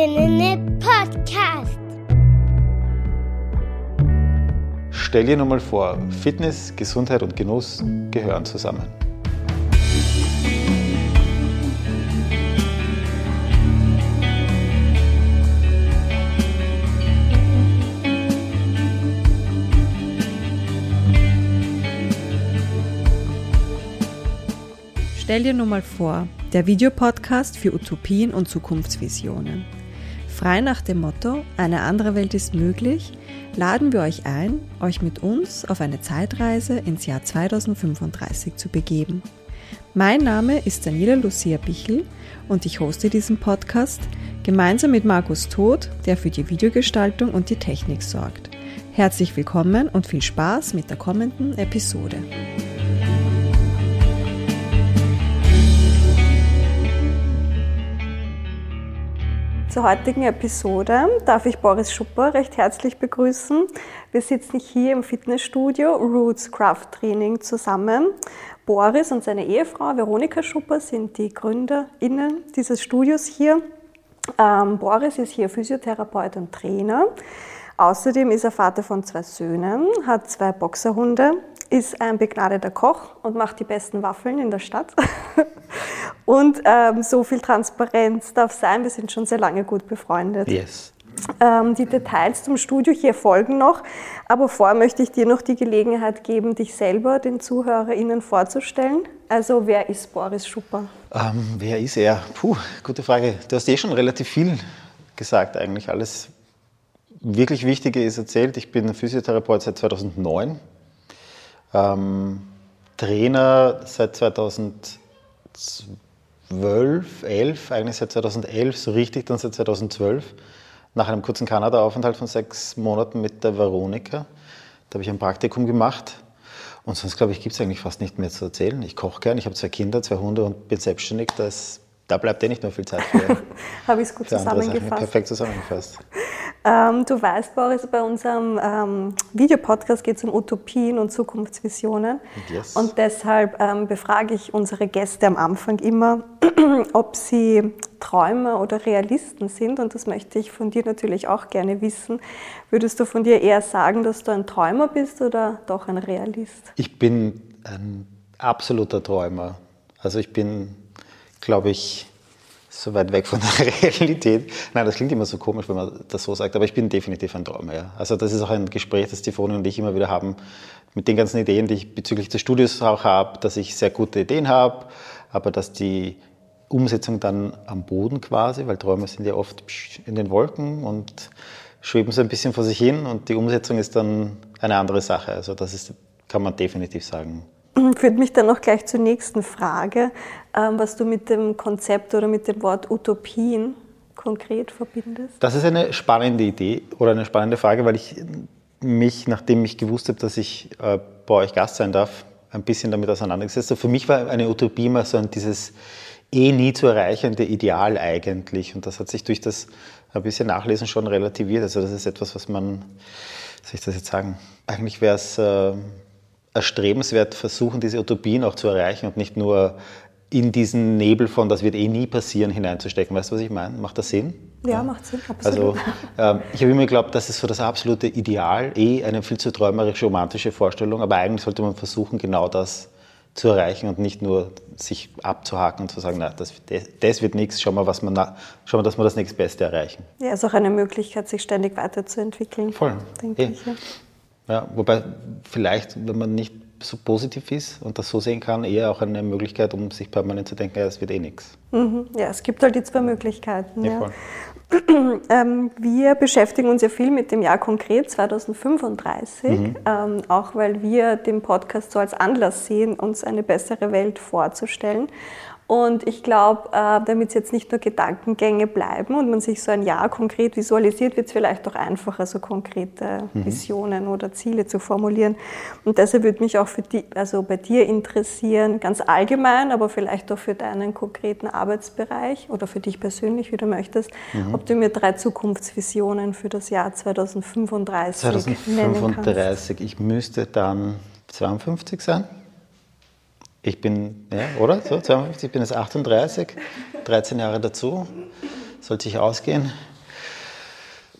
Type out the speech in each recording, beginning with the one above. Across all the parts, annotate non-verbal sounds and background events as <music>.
Heldinnen Podcast. Stell dir nur mal vor, Fitness, Gesundheit und Genuss gehören zusammen. Stell dir nur mal vor, der Videopodcast für Utopien und Zukunftsvisionen. Frei nach dem Motto, eine andere Welt ist möglich, laden wir euch ein, euch mit uns auf eine Zeitreise ins Jahr 2035 zu begeben. Mein Name ist Daniela Lucia Bichel und ich hoste diesen Podcast gemeinsam mit Markus Todt, der für die Videogestaltung und die Technik sorgt. Herzlich willkommen und viel Spaß mit der kommenden Episode. Zur heutigen Episode darf ich Boris Schupper recht herzlich begrüßen. Wir sitzen hier im Fitnessstudio Roots Craft Training zusammen. Boris und seine Ehefrau Veronika Schupper sind die GründerInnen dieses Studios hier. Ähm, Boris ist hier Physiotherapeut und Trainer. Außerdem ist er Vater von zwei Söhnen, hat zwei Boxerhunde, ist ein begnadeter Koch und macht die besten Waffeln in der Stadt. <laughs> und ähm, so viel Transparenz darf sein, wir sind schon sehr lange gut befreundet. Yes. Ähm, die Details zum Studio hier folgen noch, aber vorher möchte ich dir noch die Gelegenheit geben, dich selber den ZuhörerInnen vorzustellen. Also, wer ist Boris Schupper? Ähm, wer ist er? Puh, gute Frage. Du hast eh schon relativ viel gesagt, eigentlich. Alles wirklich Wichtige ist erzählt. Ich bin Physiotherapeut seit 2009, ähm, Trainer seit 2012, 11, eigentlich seit 2011, so richtig dann seit 2012 nach einem kurzen Kanada-Aufenthalt von sechs Monaten mit der Veronika. Da habe ich ein Praktikum gemacht. Und sonst, glaube ich, gibt es eigentlich fast nicht mehr zu erzählen. Ich koche gern, ich habe zwei Kinder, zwei Hunde und bin selbstständig. Das, da bleibt eh nicht mehr viel Zeit für. <laughs> habe ich es gut zusammengefasst. Perfekt zusammengefasst. Ähm, du weißt, Boris, bei unserem ähm, Videopodcast geht es um Utopien und Zukunftsvisionen. Yes. Und deshalb ähm, befrage ich unsere Gäste am Anfang immer, <clears throat> ob sie Träumer oder Realisten sind. Und das möchte ich von dir natürlich auch gerne wissen. Würdest du von dir eher sagen, dass du ein Träumer bist oder doch ein Realist? Ich bin ein absoluter Träumer. Also ich bin, glaube ich, so weit weg von der <laughs> Realität. Nein, das klingt immer so komisch, wenn man das so sagt, aber ich bin definitiv ein Träumer. Ja. Also das ist auch ein Gespräch, das die und ich immer wieder haben, mit den ganzen Ideen, die ich bezüglich des Studios auch habe, dass ich sehr gute Ideen habe, aber dass die Umsetzung dann am Boden quasi, weil Träume sind ja oft in den Wolken und schweben so ein bisschen vor sich hin und die Umsetzung ist dann eine andere Sache. Also das ist, kann man definitiv sagen. <clears throat> Führt mich dann noch gleich zur nächsten Frage, ähm, was du mit dem Konzept oder mit dem Wort Utopien konkret verbindest. Das ist eine spannende Idee oder eine spannende Frage, weil ich mich, nachdem ich gewusst habe, dass ich äh, bei euch Gast sein darf, ein bisschen damit auseinandergesetzt habe. Für mich war eine Utopie immer so ein dieses eh nie zu erreichende Ideal eigentlich. Und das hat sich durch das ein bisschen Nachlesen schon relativiert. Also das ist etwas, was man, soll ich das jetzt sagen, eigentlich wäre es äh, erstrebenswert, versuchen, diese Utopien auch zu erreichen und nicht nur in diesen Nebel von, das wird eh nie passieren, hineinzustecken. Weißt du, was ich meine? Macht das Sinn? Ja, ja. macht Sinn, absolut. Also, ähm, ich habe immer geglaubt, das ist so das absolute Ideal, eh eine viel zu träumerische, romantische Vorstellung, aber eigentlich sollte man versuchen, genau das zu erreichen und nicht nur sich abzuhaken und zu sagen, na, das, das wird nichts, schauen wir, was man, schauen wir, dass wir das nächstbeste erreichen. Ja, ist auch eine Möglichkeit, sich ständig weiterzuentwickeln. Voll. Denke eh. ich. Ja. Ja, wobei vielleicht, wenn man nicht so positiv ist und das so sehen kann, eher auch eine Möglichkeit, um sich permanent zu denken, ja, es wird eh nichts. Mhm. Ja, es gibt halt die zwei Möglichkeiten. Ja, Ja. <clears throat> Ähm, wir beschäftigen uns ja viel mit dem Jahr konkret 2035, Mhm. ähm, auch weil wir den Podcast so als Anlass sehen, uns eine bessere Welt vorzustellen. Und ich glaube, äh, damit es jetzt nicht nur Gedankengänge bleiben und man sich so ein Jahr konkret visualisiert, wird es vielleicht auch einfacher, so konkrete Mhm. Visionen oder Ziele zu formulieren. Und deshalb würde mich auch für die, also bei dir interessieren, ganz allgemein, aber vielleicht auch für deinen konkreten Arbeitsbereich oder für dich persönlich, wie du möchtest, Mhm. ob du mir drei Zukunftsvisionen für das Jahr 2035 nennen kannst. 2035, ich müsste dann 52 sein. Ich bin, ja, oder? So, 52, ich bin jetzt 38, 13 Jahre dazu. soll sich ausgehen,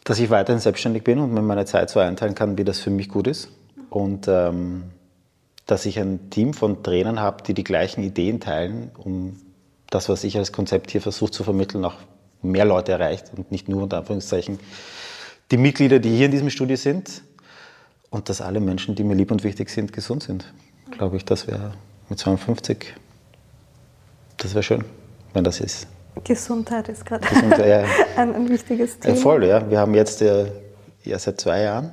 dass ich weiterhin selbstständig bin und mir meine Zeit so einteilen kann, wie das für mich gut ist. Und ähm, dass ich ein Team von Trainern habe, die die gleichen Ideen teilen, um das, was ich als Konzept hier versuche zu vermitteln, auch mehr Leute erreicht und nicht nur unter Anführungszeichen die Mitglieder, die hier in diesem Studio sind und dass alle Menschen, die mir lieb und wichtig sind, gesund sind. Glaube ich, das wäre mit 52, das wäre schön, wenn das ist. Gesundheit ist gerade ja. <laughs> ein, ein, wichtiges Thema. voll, ja. Wir haben jetzt ja, ja seit zwei Jahren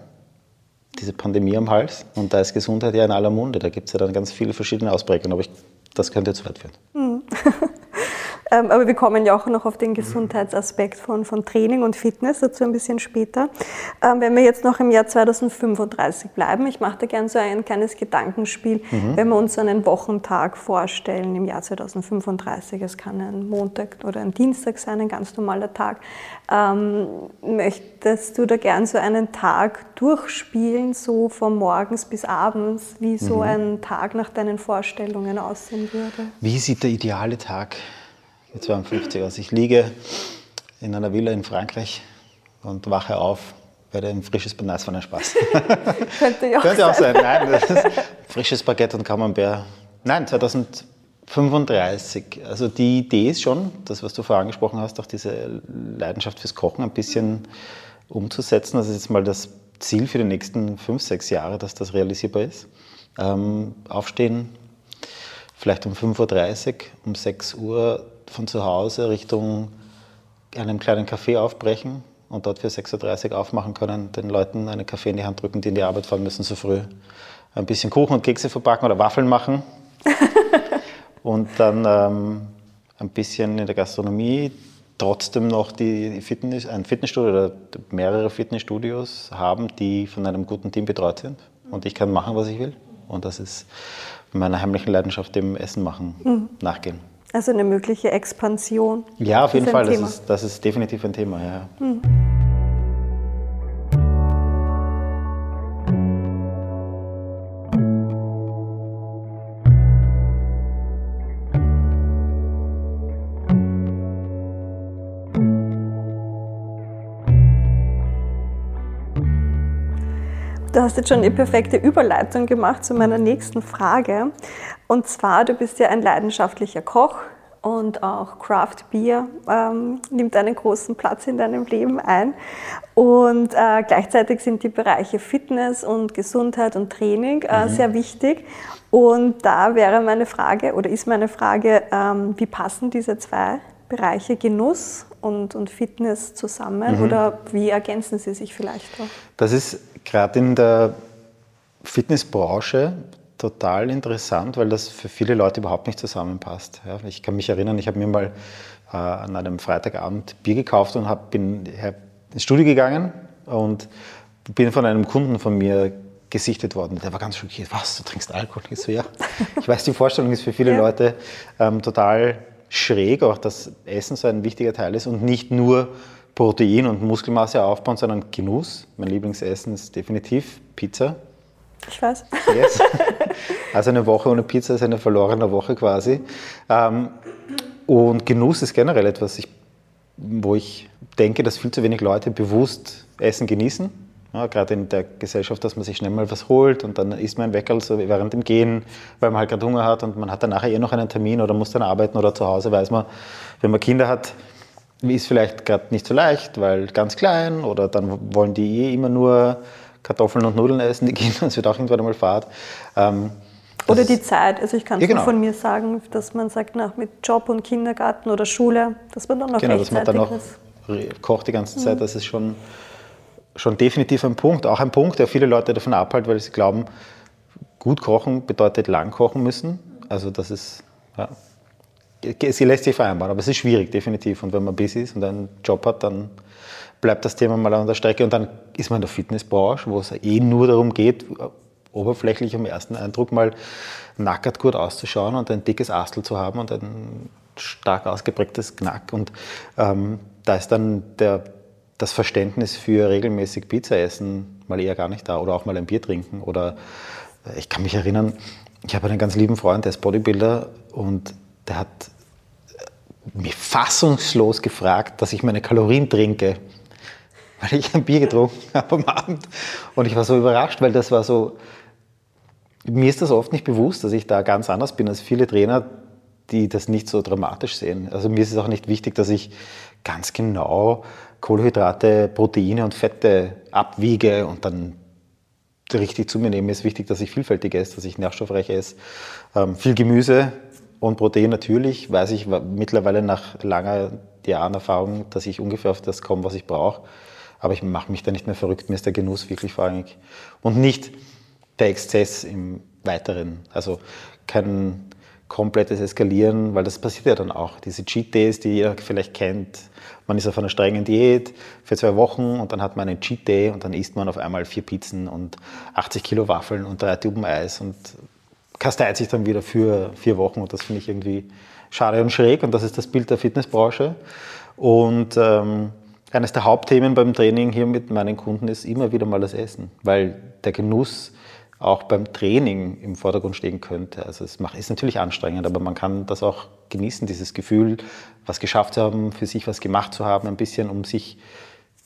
diese Pandemie am Hals und da ist Gesundheit ja in aller Munde. Da gibt es ja dann ganz viele verschiedene Ausprägungen, aber ich, das könnte zu weit führen. Mhm. <laughs> Ähm, aber wir kommen ja auch noch auf den Gesundheitsaspekt von, von Training und Fitness, dazu ein bisschen später. Ähm, wenn wir jetzt noch im Jahr 2035 bleiben, ich mache da gerne so ein kleines Gedankenspiel, mhm. wenn wir uns einen Wochentag vorstellen im Jahr 2035, es kann ein Montag oder ein Dienstag sein, ein ganz normaler Tag, ähm, möchtest du da gern so einen Tag durchspielen, so von morgens bis abends, wie so mhm. ein Tag nach deinen Vorstellungen aussehen würde? Wie sieht der ideale Tag mit 52 aus. Ich liege in einer Villa in Frankreich und wache auf, werde ein frisches Banais von einem Spaß. <laughs> Könnte ja auch Könnte auch sein. Nein, frisches Baguette und Camembert. Nein, 2035. Also die Idee ist schon, das, was du vorher angesprochen hast, auch diese Leidenschaft fürs Kochen ein bisschen umzusetzen. Das ist jetzt mal das Ziel für die nächsten fünf, sechs Jahre, dass das realisierbar ist. Ähm, aufstehen, vielleicht um 5.30 Uhr, um 6 Uhr von zu Hause Richtung einem kleinen Café aufbrechen und dort für 6.30 Uhr aufmachen können, den Leuten einen Kaffee in die Hand drücken, die in die Arbeit fahren müssen so früh. Ein bisschen Kuchen und Kekse verpacken oder Waffeln machen. <laughs> und dann ähm, ein bisschen in der Gastronomie, trotzdem noch die Fitness, ein Fitnessstudio oder mehrere Fitnessstudios haben, die von einem guten Team betreut sind. Und ich kann machen, was ich will. Und das ist meiner heimlichen Leidenschaft, dem Essen machen, mhm. nachgehen. Also eine mögliche Expansion. Ja, auf jeden Fall. Das ist, das ist, definitiv ein Thema. Ja. Hm. Du hast jetzt schon eine perfekte Überleitung gemacht zu meiner nächsten Frage. Und zwar, du bist ja ein leidenschaftlicher Koch und auch Craft Beer ähm, nimmt einen großen Platz in deinem Leben ein. Und äh, gleichzeitig sind die Bereiche Fitness und Gesundheit und Training äh, mhm. sehr wichtig. Und da wäre meine Frage oder ist meine Frage, ähm, wie passen diese zwei Bereiche Genuss und, und Fitness zusammen mhm. oder wie ergänzen sie sich vielleicht auch? Das ist gerade in der Fitnessbranche total interessant, weil das für viele Leute überhaupt nicht zusammenpasst. Ja, ich kann mich erinnern, ich habe mir mal äh, an einem Freitagabend Bier gekauft und hab, bin ins Studio gegangen und bin von einem Kunden von mir gesichtet worden. Der war ganz schockiert. Was, du trinkst Alkohol? Ich so, ja. <laughs> Ich weiß, die Vorstellung ist für viele ja. Leute ähm, total schräg, auch dass Essen so ein wichtiger Teil ist und nicht nur Protein und Muskelmasse aufbauen, sondern Genuss. Mein Lieblingsessen ist definitiv Pizza. Ich weiß. Yes. <laughs> Also eine Woche ohne Pizza ist eine verlorene Woche quasi. Ähm, und Genuss ist generell etwas, wo ich denke, dass viel zu wenig Leute bewusst Essen genießen. Ja, gerade in der Gesellschaft, dass man sich schnell mal was holt und dann isst man ein Weckerl so während dem Gehen, weil man halt gerade Hunger hat und man hat dann nachher eh noch einen Termin oder muss dann arbeiten oder zu Hause weiß man, wenn man Kinder hat, ist vielleicht gerade nicht so leicht, weil ganz klein oder dann wollen die eh immer nur Kartoffeln und Nudeln essen, <laughs> die Kinder, es wird auch irgendwann einmal Fahrt. Ähm, oder die Zeit, also ich kann es ja, genau. von mir sagen, dass man sagt, nach mit Job und Kindergarten oder Schule, dass man dann noch Genau, dass man dann noch kocht die ganze Zeit, mhm. das ist schon, schon definitiv ein Punkt. Auch ein Punkt, der viele Leute davon abhält, weil sie glauben, gut kochen bedeutet lang kochen müssen. Also das ist, ja, sie lässt sich vereinbaren, aber es ist schwierig, definitiv. Und wenn man busy ist und einen Job hat, dann bleibt das Thema mal an der Strecke. Und dann ist man in der Fitnessbranche, wo es eh nur darum geht, oberflächlich am ersten Eindruck mal nackert gut auszuschauen und ein dickes Astel zu haben und ein stark ausgeprägtes Knack. Und ähm, da ist dann der, das Verständnis für regelmäßig Pizza essen mal eher gar nicht da oder auch mal ein Bier trinken. Oder ich kann mich erinnern, ich habe einen ganz lieben Freund, der ist Bodybuilder und der hat mich fassungslos gefragt, dass ich meine Kalorien trinke, weil ich ein Bier getrunken <laughs> habe am Abend. Und ich war so überrascht, weil das war so, mir ist das oft nicht bewusst, dass ich da ganz anders bin als viele Trainer, die das nicht so dramatisch sehen. Also mir ist es auch nicht wichtig, dass ich ganz genau Kohlenhydrate, Proteine und Fette abwiege und dann richtig zu mir nehme. Mir ist wichtig, dass ich vielfältig esse, dass ich nährstoffreich esse. Ähm, viel Gemüse und Protein natürlich. Weiß ich mittlerweile nach langer Jahren Erfahrung, dass ich ungefähr auf das komme, was ich brauche. Aber ich mache mich da nicht mehr verrückt. Mir ist der Genuss wirklich vorrangig. Und nicht der Exzess im Weiteren. Also kein komplettes Eskalieren, weil das passiert ja dann auch. Diese Cheat Days, die jeder vielleicht kennt. Man ist auf einer strengen Diät für zwei Wochen und dann hat man einen Cheat Day und dann isst man auf einmal vier Pizzen und 80 Kilo Waffeln und drei Tuben Eis und kasteit sich dann wieder für vier Wochen und das finde ich irgendwie schade und schräg und das ist das Bild der Fitnessbranche. Und ähm, eines der Hauptthemen beim Training hier mit meinen Kunden ist immer wieder mal das Essen, weil der Genuss auch beim Training im Vordergrund stehen könnte. Also es ist natürlich anstrengend, aber man kann das auch genießen, dieses Gefühl, was geschafft zu haben, für sich was gemacht zu haben, ein bisschen um sich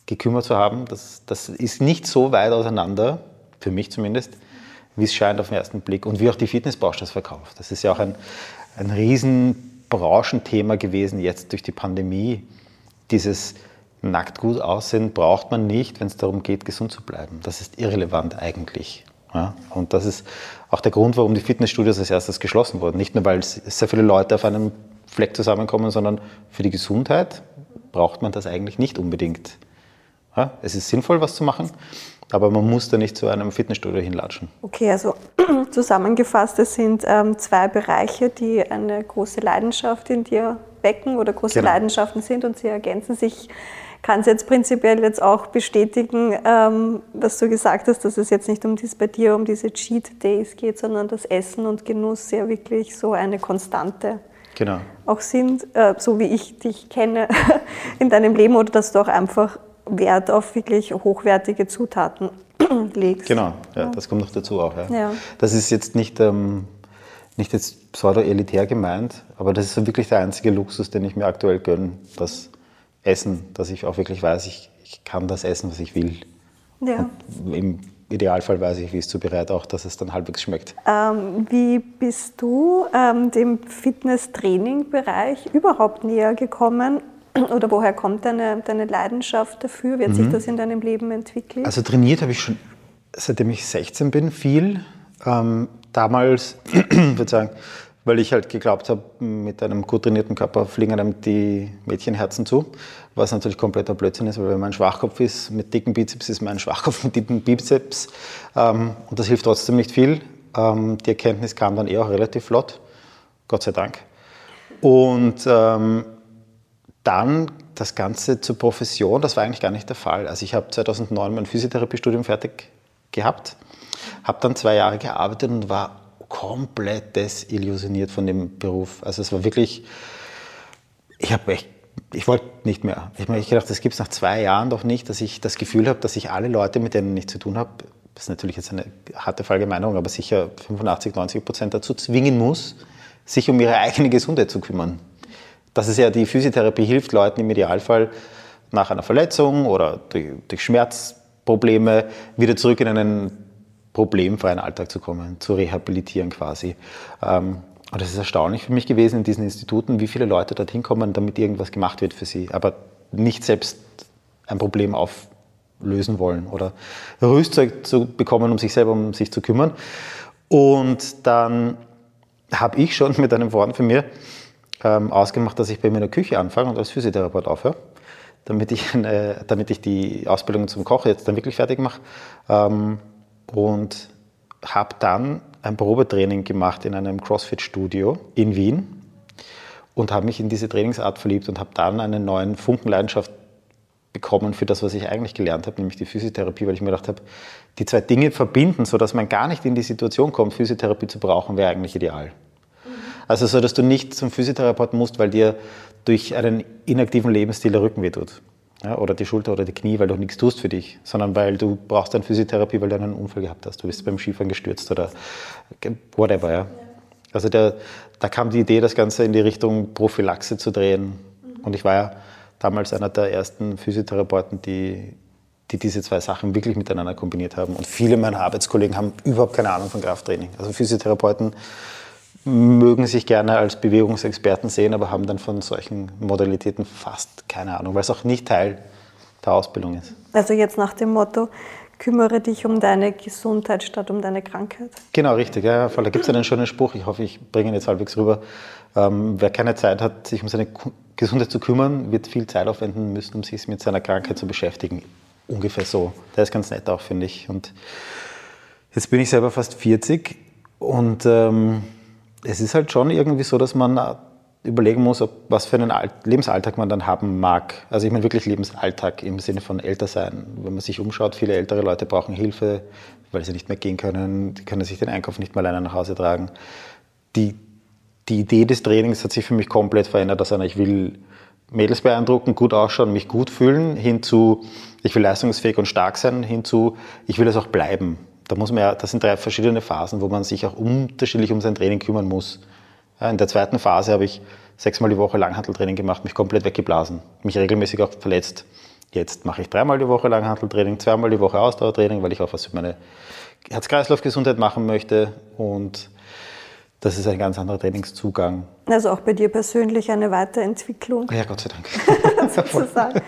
gekümmert zu haben. Das, das ist nicht so weit auseinander, für mich zumindest, wie es scheint auf den ersten Blick und wie auch die Fitnessbranche das verkauft. Das ist ja auch ein, ein riesen Branchenthema gewesen jetzt durch die Pandemie. Dieses nackt gut aussehen braucht man nicht, wenn es darum geht, gesund zu bleiben. Das ist irrelevant eigentlich. Ja, und das ist auch der Grund, warum die Fitnessstudios als erstes geschlossen wurden. Nicht nur, weil sehr viele Leute auf einem Fleck zusammenkommen, sondern für die Gesundheit braucht man das eigentlich nicht unbedingt. Ja, es ist sinnvoll, was zu machen, aber man muss da nicht zu einem Fitnessstudio hinlatschen. Okay, also <clears throat> zusammengefasst, es sind ähm, zwei Bereiche, die eine große Leidenschaft in dir wecken oder große genau. Leidenschaften sind und sie ergänzen sich kann es jetzt prinzipiell jetzt auch bestätigen, ähm, was du gesagt hast, dass es jetzt nicht um dies bei dir um diese Cheat Days geht, sondern dass Essen und Genuss ja wirklich so eine Konstante genau. auch sind, äh, so wie ich dich kenne <laughs> in deinem Leben oder dass du auch einfach Wert auf wirklich hochwertige Zutaten <clears throat> legst. Genau, ja, ja. das kommt noch dazu auch. Ja. ja. Das ist jetzt nicht, ähm, nicht jetzt pseudo-elitär gemeint, aber das ist wirklich der einzige Luxus, den ich mir aktuell gönne, dass Essen, dass ich auch wirklich weiß, ich, ich kann das essen, was ich will. Ja. Und Im Idealfall weiß ich, wie es zubereitet, auch dass es dann halbwegs schmeckt. Ähm, wie bist du ähm, dem Fitness-Training-Bereich überhaupt näher gekommen? <clears throat> Oder woher kommt deine, deine Leidenschaft dafür? Wie hat mhm. sich das in deinem Leben entwickelt? Also trainiert habe ich schon, seitdem ich 16 bin, viel. Ähm, damals, <clears throat> würde sagen, weil ich halt geglaubt habe, mit einem gut trainierten Körper fliegen einem die Mädchenherzen zu, was natürlich kompletter Blödsinn ist, weil wenn man ein Schwachkopf ist mit dicken Bizeps, ist man ein Schwachkopf <laughs> mit dicken Bizeps ähm, und das hilft trotzdem nicht viel. Ähm, die Erkenntnis kam dann eher auch relativ flott, Gott sei Dank. Und ähm, dann das Ganze zur Profession, das war eigentlich gar nicht der Fall. Also ich habe 2009 mein Physiotherapiestudium fertig gehabt, habe dann zwei Jahre gearbeitet und war komplett desillusioniert von dem Beruf. Also es war wirklich, ich habe echt, ich wollte nicht mehr. Ich habe gedacht, das gibt es nach zwei Jahren doch nicht, dass ich das Gefühl habe, dass ich alle Leute, mit denen ich zu tun habe, das ist natürlich jetzt eine harte Verallgemeinerung, aber sicher 85, 90 Prozent dazu zwingen muss, sich um ihre eigene Gesundheit zu kümmern. Das ist ja die Physiotherapie hilft Leuten im Idealfall nach einer Verletzung oder durch, Schmerzprobleme wieder zurück in einen problemfreien Alltag zu kommen, zu rehabilitieren quasi. Ähm, und das ist erstaunlich für mich gewesen in diesen Instituten, wie viele Leute dorthin kommen, damit irgendwas gemacht wird für sie, aber nicht selbst ein Problem auflösen wollen oder Rüstzeug zu bekommen, um sich selber um sich zu kümmern. Und dann habe ich schon mit einem Freund von mir ähm, ausgemacht, dass ich bei mir in der Küche anfange und als Physiotherapeut aufhöre, damit ich, eine, damit ich die Ausbildung zum Koch jetzt dann wirklich fertig mache. Ähm, und habe dann ein Probetraining gemacht in einem CrossFit-Studio in Wien und habe mich in diese Trainingsart verliebt und habe dann einen neuen Funken Leidenschaft bekommen für das, was ich eigentlich gelernt habe, nämlich die Physiotherapie, weil ich mir gedacht habe, die zwei Dinge verbinden, sodass man gar nicht in die Situation kommt, Physiotherapie zu brauchen, wäre eigentlich ideal. Also so, dass du nicht zum Physiotherapeuten musst, weil dir durch einen inaktiven Lebensstil der Rücken wehtut ja, oder die Schulter oder die Knie, weil du nichts tust für dich, sondern weil du brauchst dann Physiotherapie, weil du einen Unfall gehabt hast. Du bist beim Skifahren gestürzt oder whatever. Ja. Also der, da kam die Idee, das Ganze in die Richtung Prophylaxe zu drehen. Und ich war ja damals einer der ersten Physiotherapeuten, die, die diese zwei Sachen wirklich miteinander kombiniert haben. Und viele meiner Arbeitskollegen haben überhaupt keine Ahnung von Krafttraining. Also Physiotherapeuten mögen sich gerne als Bewegungsexperten sehen, aber haben dann von solchen Modalitäten fast keine Ahnung, weil es auch nicht Teil der Ausbildung ist. Also jetzt nach dem Motto, kümmere dich um deine Gesundheit statt um deine Krankheit. Genau, richtig. Ja, da gibt es einen schönen Spruch, ich hoffe, ich bringe ihn jetzt halbwegs rüber. Ähm, wer keine Zeit hat, sich um seine Gesundheit zu kümmern, wird viel Zeit aufwenden müssen, um sich mit seiner Krankheit zu beschäftigen. Ungefähr so. Der ist ganz nett auch, finde ich. Und jetzt bin ich selber fast 40 und ähm, es ist halt schon irgendwie so, dass man überlegen muss, ob, was für einen Lebensalltag man dann haben mag. Also ich meine wirklich Lebensalltag im Sinne von älter sein. Wenn man sich umschaut, viele ältere Leute brauchen Hilfe, weil sie nicht mehr gehen können, die können sich den Einkauf nicht mehr alleine nach Hause tragen. Die, die Idee des Trainings hat sich für mich komplett verändert. Also ich will Mädels beeindrucken, gut ausschauen, mich gut fühlen, hinzu, ich will leistungsfähig und stark sein, hinzu, ich will es auch bleiben. Da muss man ja, das sind drei verschiedene Phasen, wo man sich auch unterschiedlich um sein Training kümmern muss. In der zweiten Phase habe ich sechsmal die Woche Langhanteltraining gemacht, mich komplett weggeblasen, mich regelmäßig auch verletzt. Jetzt mache ich dreimal die Woche Langhanteltraining, zweimal die Woche Ausdauertraining, weil ich auch was für meine Herz-Kreislauf-Gesundheit machen möchte. Und das ist ein ganz anderer Trainingszugang. Also auch bei dir persönlich eine Weiterentwicklung. Ja, Gott sei Dank. <laughs> sozusagen.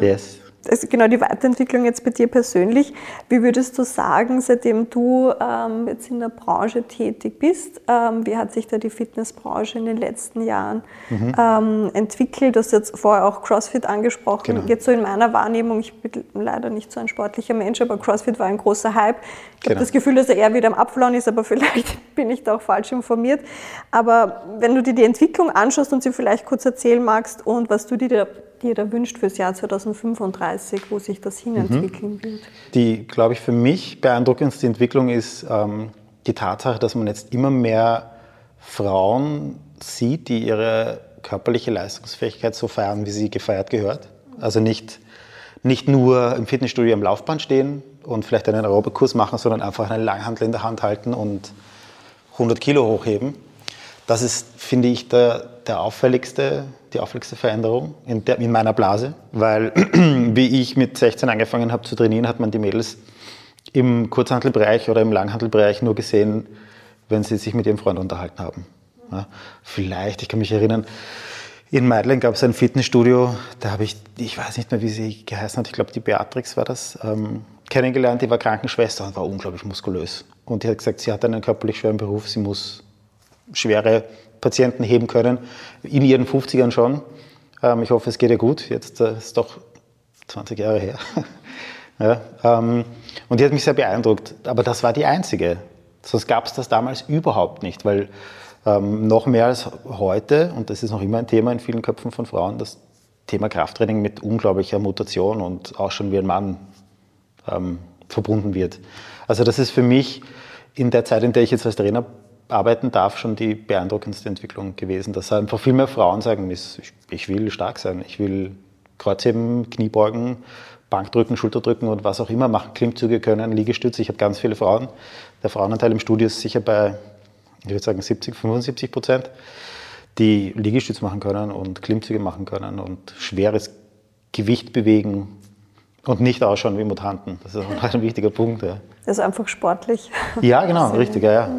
yes also genau die Weiterentwicklung jetzt bei dir persönlich. Wie würdest du sagen, seitdem du ähm, jetzt in der Branche tätig bist, ähm, wie hat sich da die Fitnessbranche in den letzten Jahren mhm. ähm, entwickelt? Du hast jetzt vorher auch CrossFit angesprochen. Genau. Jetzt so in meiner Wahrnehmung, ich bin leider nicht so ein sportlicher Mensch, aber CrossFit war ein großer Hype. Ich genau. habe das Gefühl, dass er eher wieder am Abflauen ist, aber <laughs> vielleicht bin ich da auch falsch informiert. Aber wenn du dir die Entwicklung anschaust und sie vielleicht kurz erzählen magst und was du dir dir da wünscht fürs Jahr 2035, wo sich das hinentwickeln mhm. wird? Die, glaube ich, für mich beeindruckendste Entwicklung ist ähm, die Tatsache, dass man jetzt immer mehr Frauen sieht, die ihre körperliche Leistungsfähigkeit so feiern, wie sie gefeiert gehört. Also nicht, nicht nur im Fitnessstudio am Laufband stehen und vielleicht einen Aerobikkurs machen, sondern einfach einen Langhandel in der Hand halten und 100 Kilo hochheben. Das ist, finde ich, der, der auffälligste die auffälligste Veränderung in, der, in meiner Blase, weil <clears throat> wie ich mit 16 angefangen habe zu trainieren, hat man die Mädels im Kurzhandelbereich oder im Langhandelbereich nur gesehen, wenn sie sich mit ihrem Freund unterhalten haben. Ja, vielleicht, ich kann mich erinnern, in Meidling gab es ein Fitnessstudio, da habe ich, ich weiß nicht mehr, wie sie geheißen hat, ich glaube, die Beatrix war das, ähm, kennengelernt, die war Krankenschwester und war unglaublich muskulös. Und die hat gesagt, sie hat einen körperlich schweren Beruf, sie muss schwere Patienten heben können, in ihren 50ern schon. Ähm, ich hoffe, es geht ihr gut. Jetzt äh, ist doch 20 Jahre her. <laughs> ja, ähm, und die hat mich sehr beeindruckt. Aber das war die einzige. Sonst gab es das damals überhaupt nicht, weil ähm, noch mehr als heute, und das ist noch immer ein Thema in vielen Köpfen von Frauen, das Thema Krafttraining mit unglaublicher Mutation und auch schon wie ein Mann ähm, verbunden wird. Also das ist für mich in der Zeit, in der ich jetzt als Trainer arbeiten darf, schon die beeindruckendste Entwicklung gewesen, dass einfach viel mehr Frauen sagen, ich will stark sein, ich will Kreuzheben, Kniebeugen, Bankdrücken, Schulterdrücken und was auch immer machen, Klimmzüge können, Liegestütze. Ich habe ganz viele Frauen. Der Frauenanteil im Studio ist sicher bei, ich würde sagen, 70, 75 Prozent, die Liegestütz machen können und Klimmzüge machen können und schweres Gewicht bewegen und nicht ausschauen wie Mutanten. Das ist auch ein wichtiger Punkt. Ja. Das ist einfach sportlich. Ja, genau, <laughs> richtig, ja. ja.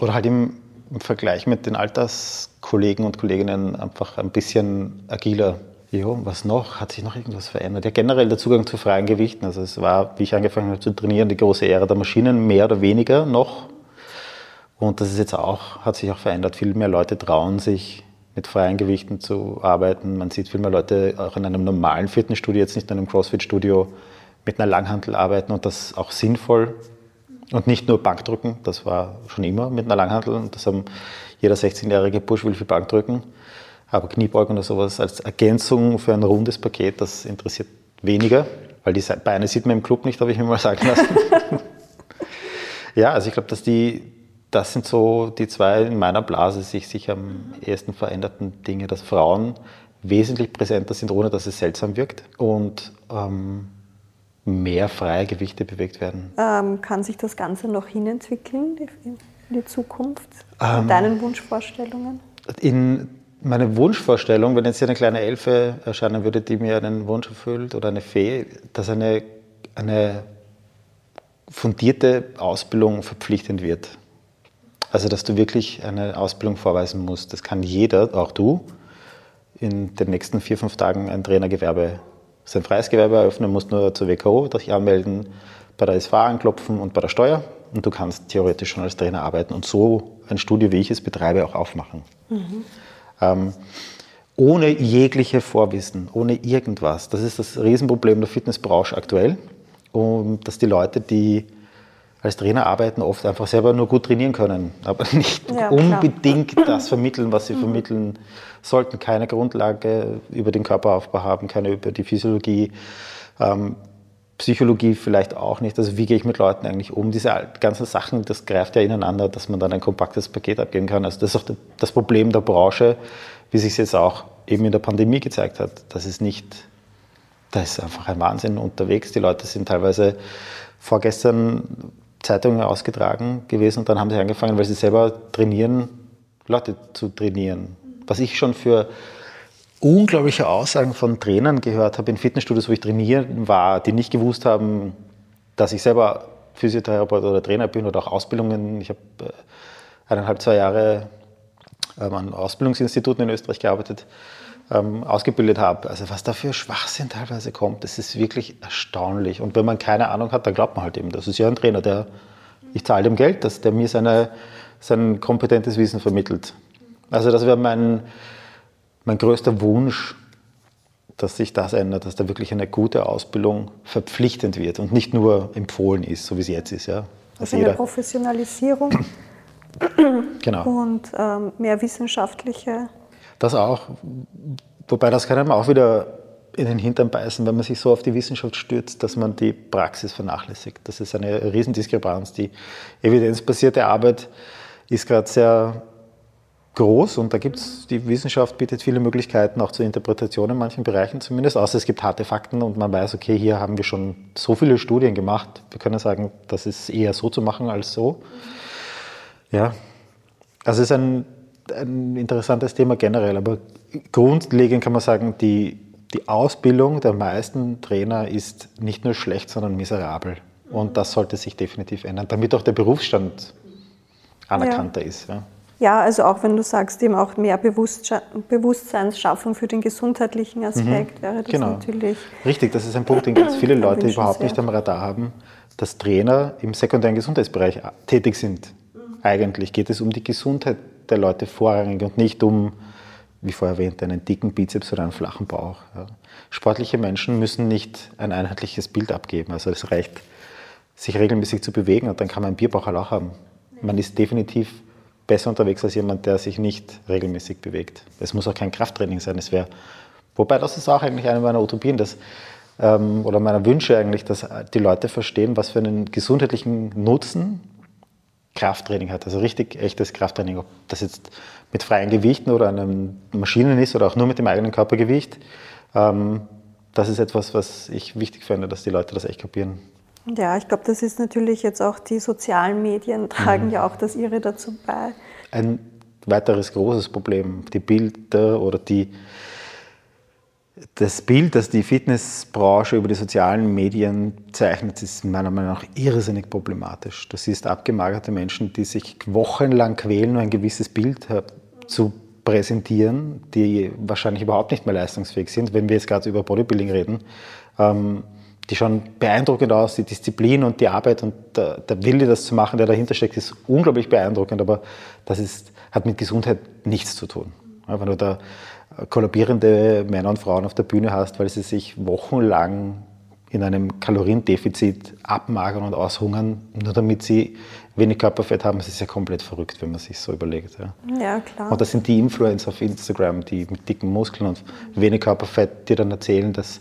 Oder halt im, im Vergleich mit den Alterskollegen und Kolleginnen einfach ein bisschen agiler. Jo, was noch? Hat sich noch irgendwas verändert? Ja, generell der Zugang zu freien Gewichten. Also es war, wie ich angefangen habe zu trainieren, die große Ära der Maschinen, mehr oder weniger noch. Und das ist jetzt auch, hat sich auch verändert. Viel mehr Leute trauen sich, mit freien Gewichten zu arbeiten. Man sieht viel mehr Leute auch in einem normalen Fitnessstudio, jetzt nicht in einem Crossfit-Studio, mit einer Langhantel arbeiten und das auch sinnvoll und nicht nur Bankdrücken, das war schon immer mit einer Langhantel. Und das haben jeder 16-jährige Bursch will für Bankdrücken. Aber Kniebeugen oder sowas als Ergänzung für ein rundes Paket, das interessiert weniger, weil die Beine sieht man im Club nicht, habe ich mir mal sagen lassen. <laughs> ja, also ich glaube, dass die, das sind so die zwei in meiner Blase sich, sich am ehesten veränderten Dinge, dass Frauen wesentlich präsenter sind, ohne dass es seltsam wirkt. Und ähm, mehr freie Gewichte bewegt werden. Ähm, kann sich das Ganze noch hinentwickeln? in die Zukunft? In deinen Wunschvorstellungen? In meine Wunschvorstellung, wenn jetzt hier eine kleine Elfe erscheinen würde, die mir einen Wunsch erfüllt oder eine Fee, dass eine, eine fundierte Ausbildung verpflichtend wird. Also, dass du wirklich eine Ausbildung vorweisen musst. Das kann jeder, auch du, in den nächsten vier, fünf Tagen ein Trainergewerbe, sein freies Gewerbe eröffnen, musst nur zur WKO dich anmelden, bei der SV anklopfen und bei der Steuer und du kannst theoretisch schon als Trainer arbeiten und so ein Studio, wie ich es betreibe, auch aufmachen. Mhm. Ähm, ohne jegliche Vorwissen, ohne irgendwas. Das ist das Riesenproblem der Fitnessbranche aktuell. Und dass die Leute, die als Trainer arbeiten, oft einfach selber nur gut trainieren können, aber nicht ja, unbedingt das vermitteln, was sie mhm. vermitteln sollten. Keine Grundlage über den Körperaufbau haben, keine über die Physiologie. Ähm, Psychologie vielleicht auch nicht. Also wie gehe ich mit Leuten eigentlich um? Diese ganzen Sachen, das greift ja ineinander, dass man dann ein kompaktes Paket abgeben kann. Also das ist auch das Problem der Branche, wie sich es jetzt auch eben in der Pandemie gezeigt hat. Das ist nicht, da ist einfach ein Wahnsinn unterwegs. Die Leute sind teilweise vorgestern Zeitungen ausgetragen gewesen und dann haben sie angefangen, weil sie selber trainieren, Leute zu trainieren. Was ich schon für unglaubliche Aussagen von Trainern gehört habe in Fitnessstudios, wo ich trainieren war, die nicht gewusst haben, dass ich selber Physiotherapeut oder Trainer bin oder auch Ausbildungen. Ich habe äh, eineinhalb, zwei Jahre ähm, an Ausbildungsinstituten in Österreich gearbeitet, ähm, ausgebildet habe. Also was da für Schwachsinn teilweise kommt, das ist wirklich erstaunlich. Und wenn man keine Ahnung hat, dann glaubt man halt eben, das ist ja ein Trainer, der, ich zahle dem Geld, dass der mir seine, sein kompetentes Wissen vermittelt. Also das wäre mein, mein größter Wunsch, dass sich das ändert, dass da wirklich eine gute Ausbildung verpflichtend wird und nicht nur empfohlen ist, so wie es jetzt ist. Ja. Also eine Professionalisierung <coughs> genau. und ähm, mehr wissenschaftliche. Das auch, wobei das kann einem auch wieder in den Hintern beißen, wenn man sich so auf die Wissenschaft stürzt, dass man die Praxis vernachlässigt. Das ist eine Riesendiskrepanz. Die evidenzbasierte Arbeit ist gerade sehr groß und da gibt es, die Wissenschaft bietet viele Möglichkeiten auch zur Interpretation in manchen Bereichen zumindest, außer es gibt harte Fakten und man weiß, okay, hier haben wir schon so viele Studien gemacht, wir können sagen, das ist eher so zu machen als so. Ja, also es ist ein, ein interessantes Thema generell, aber grundlegend kann man sagen, die, die Ausbildung der meisten Trainer ist nicht nur schlecht, sondern miserabel. Und das sollte sich definitiv ändern, damit auch der Berufsstand anerkannter ja. ist. Ja. Ja, also auch wenn du sagst, eben auch mehr Bewusstseinsschaffung für den gesundheitlichen Aspekt mhm. wäre das genau. natürlich. Richtig, das ist ein Punkt, den ganz viele <clears throat> Leute überhaupt nicht am Radar haben, dass Trainer im sekundären Gesundheitsbereich tätig sind. Mhm. Eigentlich geht es um die Gesundheit der Leute vorrangig und nicht um, wie vorher erwähnt, einen dicken Bizeps oder einen flachen Bauch. Ja. Sportliche Menschen müssen nicht ein einheitliches Bild abgeben. Also es reicht, sich regelmäßig zu bewegen und dann kann man einen Bierbauch halt auch haben. Man ist definitiv besser unterwegs als jemand, der sich nicht regelmäßig bewegt. Es muss auch kein Krafttraining sein. Es wäre, wobei das ist auch eigentlich eine meiner Utopien, dass, ähm, oder meiner Wünsche eigentlich, dass die Leute verstehen, was für einen gesundheitlichen Nutzen Krafttraining hat. Also richtig echtes Krafttraining. Ob das jetzt mit freien Gewichten oder einem Maschinen ist oder auch nur mit dem eigenen Körpergewicht. Ähm, das ist etwas, was ich wichtig finde, dass die Leute das echt kapieren. Ja, ich glaube, das ist natürlich jetzt auch die sozialen Medien tragen mhm. ja auch das ihre dazu bei. Ein weiteres großes Problem, die Bilder oder die, das Bild, das die Fitnessbranche über die sozialen Medien zeichnet, ist meiner Meinung nach irrsinnig problematisch. Du siehst abgemagerte Menschen, die sich wochenlang quälen, um ein gewisses Bild zu präsentieren, die wahrscheinlich überhaupt nicht mehr leistungsfähig sind, wenn wir jetzt gerade über Bodybuilding reden. Ähm, die schon beeindruckend aus, die Disziplin und die Arbeit und der, der Wille, das zu machen, der dahinter steckt, ist unglaublich beeindruckend, aber das ist, hat mit Gesundheit nichts zu tun. Ja, wenn du da kollabierende Männer und Frauen auf der Bühne hast, weil sie sich wochenlang in einem Kaloriendefizit abmagern und aushungern, nur damit sie wenig Körperfett haben, das ist ja komplett verrückt, wenn man sich so überlegt. Ja, ja klar. Und das sind die Influencer auf Instagram, die mit dicken Muskeln und wenig Körperfett, die dann erzählen, dass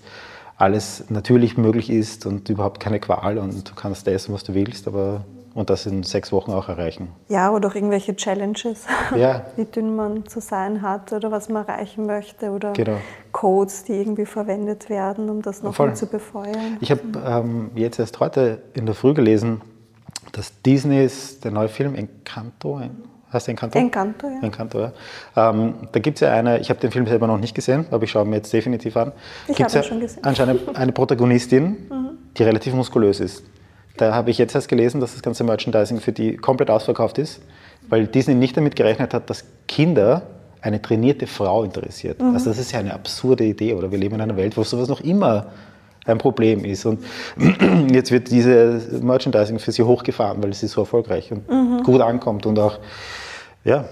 alles natürlich möglich ist und überhaupt keine Qual und du kannst essen, was du willst, aber und das in sechs Wochen auch erreichen. Ja, oder auch irgendwelche Challenges, ja. <laughs> wie dünn man zu sein hat oder was man erreichen möchte oder genau. Codes, die irgendwie verwendet werden, um das noch zu befeuern. Ich habe ähm, jetzt erst heute in der Früh gelesen, dass Disney ist der neue Film Encanto, heißt Encanto? Encanto, ja. Encanto, ja. Ähm, da gibt es ja eine, ich habe den Film selber noch nicht gesehen, aber ich schaue mir jetzt definitiv an. Ich habe ja schon gesehen. Anscheinend eine Protagonistin, <laughs> die relativ muskulös ist. Da habe ich jetzt erst gelesen, dass das ganze Merchandising für die komplett ausverkauft ist, weil Disney nicht damit gerechnet hat, dass Kinder eine trainierte Frau interessiert. Also das ist ja eine absurde Idee, oder? Wir leben in einer Welt, wo sowas noch immer ein Problem ist. Und <clears throat> jetzt wird diese Merchandising für sie hochgefahren, weil sie so erfolgreich und gut ankommt und auch, ja,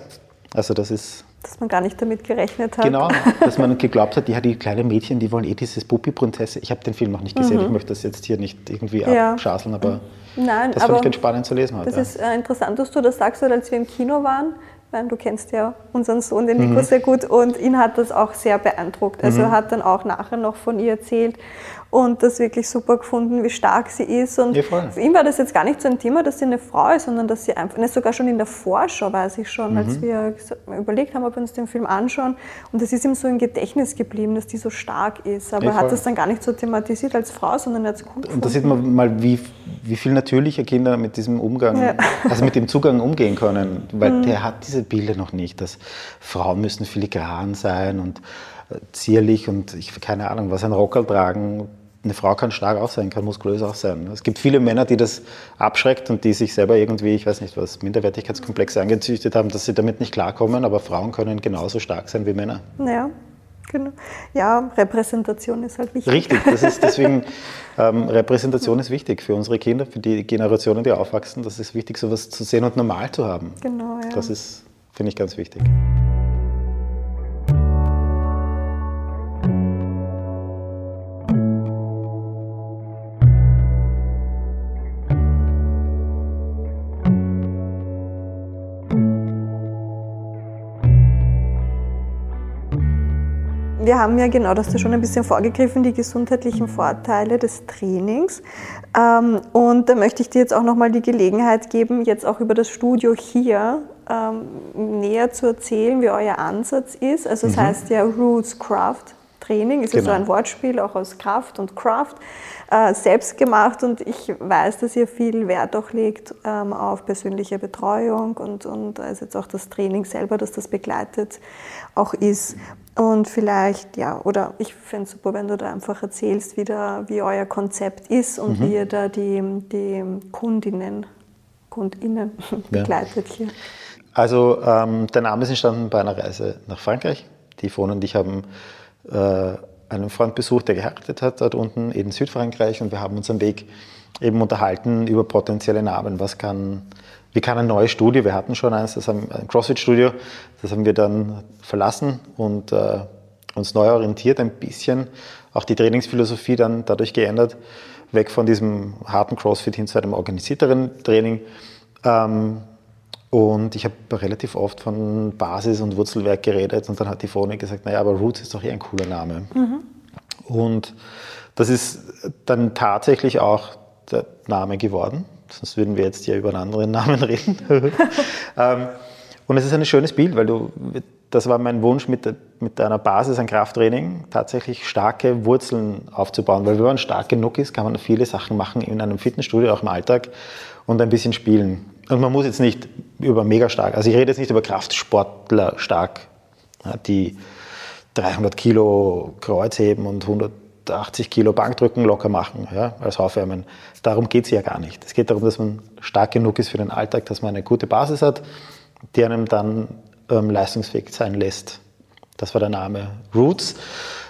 also das ist Dass man gar nicht damit gerechnet hat. genau, <laughs> dass man geglaubt hat, ja, die kleinen Mädchen, die wollen eh dieses Puppi-Prinzessin. Ich habe den Film noch nicht gesehen, ich möchte das jetzt hier nicht irgendwie Ja. abschaseln, aber Nein, das aber fand ich ganz spannend zu lesen heute. Das ist äh, interessant, dass du das sagst, weil als wir im Kino waren, weil du kennst ja unseren Sohn, den Mhm. Nico, sehr gut und ihn hat das auch sehr beeindruckt. Also er hat dann auch nachher noch von ihr erzählt und das wirklich super gefunden, wie stark sie ist. Und Ja, für ihn war das jetzt gar nicht so ein Thema, dass sie eine Frau ist, sondern dass sie einfach, ne, sogar schon in der Vorschau weiß ich schon, Mhm. als wir überlegt haben, ob wir uns den Film anschauen. Und es ist ihm so im Gedächtnis geblieben, dass die so stark ist. Aber Ja, er hat das dann gar nicht so thematisiert als Frau, sondern er hat es cool Und da sieht man mal, wie, wie viel natürlicher Kinder mit diesem Umgang, Ja. Mhm. also mit dem Zugang umgehen können. Weil der hat diese Bilder noch nicht, dass Frauen müssen filigran sein und äh, zierlich und ich keine Ahnung, was ein Rockerl tragen. Eine Frau kann stark auch sein, kann muskulös auch sein. Es gibt viele Männer, die das abschreckt und die sich selber irgendwie, ich weiß nicht was, Minderwertigkeitskomplexe angezüchtet haben, dass sie damit nicht klarkommen, aber Frauen können genauso stark sein wie Männer. Ja, genau. Ja, Repräsentation ist halt wichtig. Richtig, das ist <laughs> deswegen, ähm, Repräsentation ist wichtig für unsere Kinder, für die Generationen, die aufwachsen. Das ist wichtig, sowas zu sehen und normal zu haben. Genau, ja. Das ist, finde ich, ganz wichtig. Wir haben ja genau, das hast du schon ein bisschen vorgegriffen, die gesundheitlichen Vorteile des Trainings. Ähm, und da möchte ich dir jetzt auch nochmal die Gelegenheit geben, jetzt auch über das Studio hier ähm, näher zu erzählen, wie euer Ansatz ist. Also es heißt ja Roots Craft Training, ist ja so Genau. ein Wortspiel auch aus Kraft und Craft, äh, selbst gemacht und ich weiß, dass ihr viel Wert auch legt ähm, auf persönliche Betreuung und, und also jetzt auch das Training selber, dass das begleitet auch ist. Und vielleicht, ja, oder ich fände es super, wenn du da einfach erzählst, wie, da, wie euer Konzept ist und wie ihr da die, die Kundinnen, Kundinnen <laughs> begleitet hier. Also ähm, der Name ist entstanden bei einer Reise nach Frankreich. Die Yvonne und ich haben äh, einen Freund besucht, der geheiratet hat dort unten in Südfrankreich und wir haben uns am Weg eben unterhalten über potenzielle Namen. Was kann, wie kann ein neues Studio, wir hatten schon eins, das haben, ein CrossFit-Studio, das haben wir dann verlassen und äh, uns neu orientiert ein bisschen, auch die Trainingsphilosophie dann dadurch geändert, weg von diesem harten CrossFit hin zu einem organisierteren Training. Ähm, und ich habe relativ oft von Basis und Wurzelwerk geredet und dann hat die Frone gesagt, naja, aber Roots ist doch eh ein cooler Name. Und das ist dann tatsächlich auch der Name geworden. Sonst würden wir jetzt hier über einen anderen Namen <laughs> reden. <laughs> ähm, und es ist ein schönes Bild, weil du, das war mein Wunsch mit, mit einer Basis an Krafttraining, tatsächlich starke Wurzeln aufzubauen. Weil wenn man stark genug ist, kann man viele Sachen machen in einem Fitnessstudio, auch im Alltag und ein bisschen spielen. Und man muss jetzt nicht über mega stark, also ich rede jetzt nicht über Kraftsportler stark, ja, die 300 Kilo Kreuzheben und 180 Kilo Bankdrücken locker machen, ja, als Aufwärmen. Darum geht es ja gar nicht. Es geht darum, dass man stark genug ist für den Alltag, dass man eine gute Basis hat, die einem dann ähm, leistungsfähig sein lässt. Das war der Name Roots.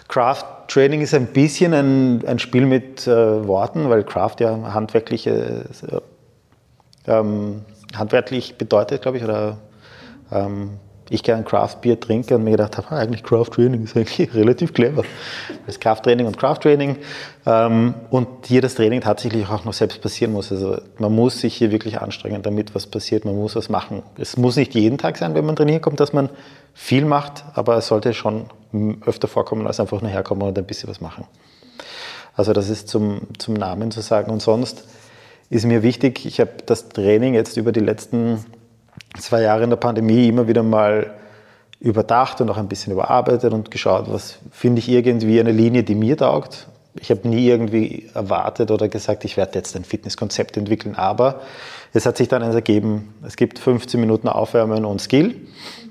Craft Training ist ein bisschen ein, ein Spiel mit äh, Worten, weil Craft ja handwerkliche, äh, ähm, handwerklich bedeutet, glaube ich, oder ähm, ich gerne Craft Bier trinke und mir gedacht habe, ah, eigentlich Craft Training ist eigentlich <laughs> relativ clever. Das ist Kraft Training und Craft Training ähm, und hier das Training tatsächlich auch noch selbst passieren muss. Also man muss sich hier wirklich anstrengen, damit was passiert. Man muss was machen. Es muss nicht jeden Tag sein, wenn man trainieren kommt, dass man viel macht, aber es sollte schon öfter vorkommen, als einfach nur herkommen und ein bisschen was machen. Also das ist zum, zum Namen zu sagen. Und sonst ist mir wichtig, ich habe das Training jetzt über die letzten zwei Jahre in der Pandemie immer wieder mal überdacht und auch ein bisschen überarbeitet und geschaut, was finde ich irgendwie eine Linie, die mir taugt, ich habe nie irgendwie erwartet oder gesagt, ich werde jetzt ein Fitnesskonzept entwickeln, aber es hat sich dann eins ergeben, es gibt 15 Minuten Aufwärmen und Skill.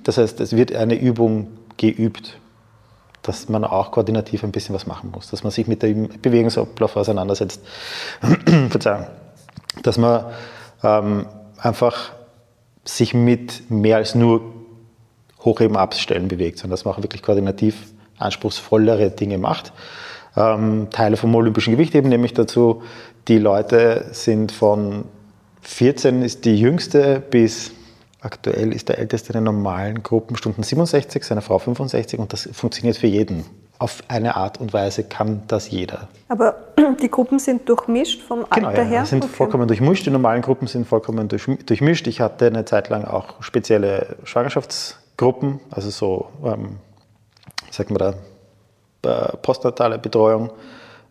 Das heißt, es wird eine Übung geübt, dass man auch koordinativ ein bisschen was machen muss, dass man sich mit dem Bewegungsablauf auseinandersetzt. <clears throat> Verzeihung. Dass man ähm, einfach sich mit mehr als nur Hochheben, Abstellen bewegt, sondern dass man auch wirklich koordinativ anspruchsvollere Dinge macht. Ähm, Teile vom olympischen Gewichtheben nehme ich dazu. Die Leute sind von 14 ist die jüngste bis aktuell ist der älteste in den normalen Gruppenstunden 67, seine Frau 65 und das funktioniert für jeden. Auf eine Art und Weise kann das jeder. Aber <clears throat> die Gruppen sind durchmischt vom Alter genau, ja, her? sind Okay. vollkommen durchmischt. Die normalen Gruppen sind vollkommen durch, durchmischt. Ich hatte eine Zeit lang auch spezielle Schwangerschaftsgruppen, also so, ähm, sagt man da, äh, postnatale Betreuung.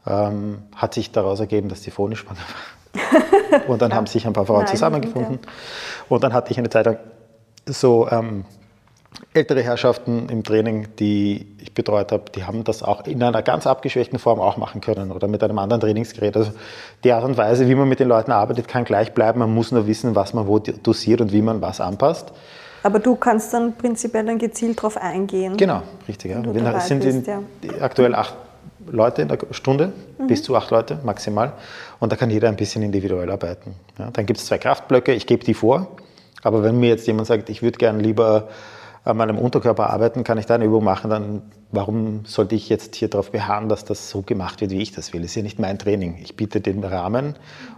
Ähm, hat sich daraus ergeben, dass die nicht schwanger war. <laughs> Und dann haben sich ein paar Frauen Naheliegend, zusammengefunden. Und dann hatte ich eine Zeit lang so ähm, ältere Herrschaften im Training, die ich betreut habe, die haben das auch in einer ganz abgeschwächten Form auch machen können oder mit einem anderen Trainingsgerät. Also die Art und Weise, wie man mit den Leuten arbeitet, kann gleich bleiben. Man muss nur wissen, was man wo dosiert und wie man was anpasst. Aber du kannst dann prinzipiell dann gezielt darauf eingehen. Genau, richtig. Ja. Wir sind in, bist, ja. aktuell acht Leute in der Stunde, bis zu acht Leute maximal. Und da kann jeder ein bisschen individuell arbeiten. Ja. Dann gibt es zwei Kraftblöcke, ich gebe die vor. Aber wenn mir jetzt jemand sagt, ich würde gern lieber an meinem Unterkörper arbeiten, kann ich da eine Übung machen, dann warum sollte ich jetzt hier darauf beharren, dass das so gemacht wird, wie ich das will? Das ist ja nicht mein Training. Ich biete den Rahmen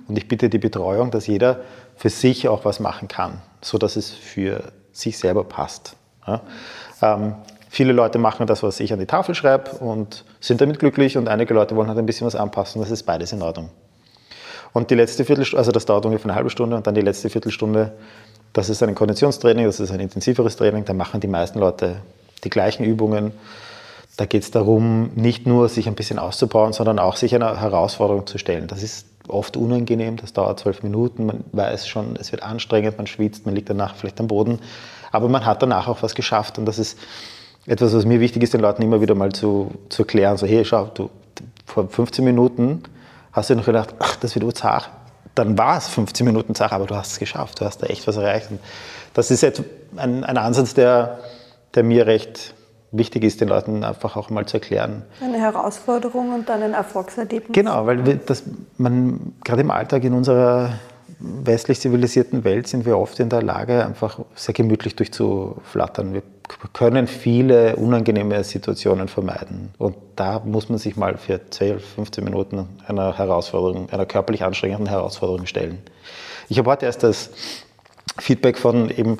und ich biete die Betreuung, dass jeder für sich auch was machen kann, so dass es für sich selber passt. Ja? Ähm, viele Leute machen das, was ich an die Tafel schreibe und sind damit glücklich und einige Leute wollen halt ein bisschen was anpassen. Das ist beides in Ordnung. Und die letzte Viertelstunde, also das dauert ungefähr eine halbe Stunde und dann die letzte Viertelstunde, das ist ein Konditionstraining, das ist ein intensiveres Training, da machen die meisten Leute die gleichen Übungen. Da geht es darum, nicht nur sich ein bisschen auszubauen, sondern auch sich einer Herausforderung zu stellen. Das ist oft unangenehm, das dauert zwölf Minuten, man weiß schon, es wird anstrengend, man schwitzt, man liegt danach vielleicht am Boden, aber man hat danach auch was geschafft und das ist etwas, was mir wichtig ist, den Leuten immer wieder mal zu, zu erklären, so hey, schau, du, vor 15 Minuten hast du noch gedacht, ach, das wird urzart. Dann war es 15 Minuten zart, aber du hast es geschafft, du hast da echt was erreicht. Und das ist jetzt ein, ein Ansatz, der, der mir recht wichtig ist, den Leuten einfach auch mal zu erklären. Eine Herausforderung und dann ein Erfolgserlebnis. Genau, weil wir, das, man, gerade im Alltag in unserer westlich zivilisierten Welt sind wir oft in der Lage, einfach sehr gemütlich durchzuflattern. Wir können viele unangenehme Situationen vermeiden. Und da muss man sich mal für 12, 15 Minuten einer Herausforderung, einer körperlich anstrengenden Herausforderung stellen. Ich habe heute erst das Feedback von eben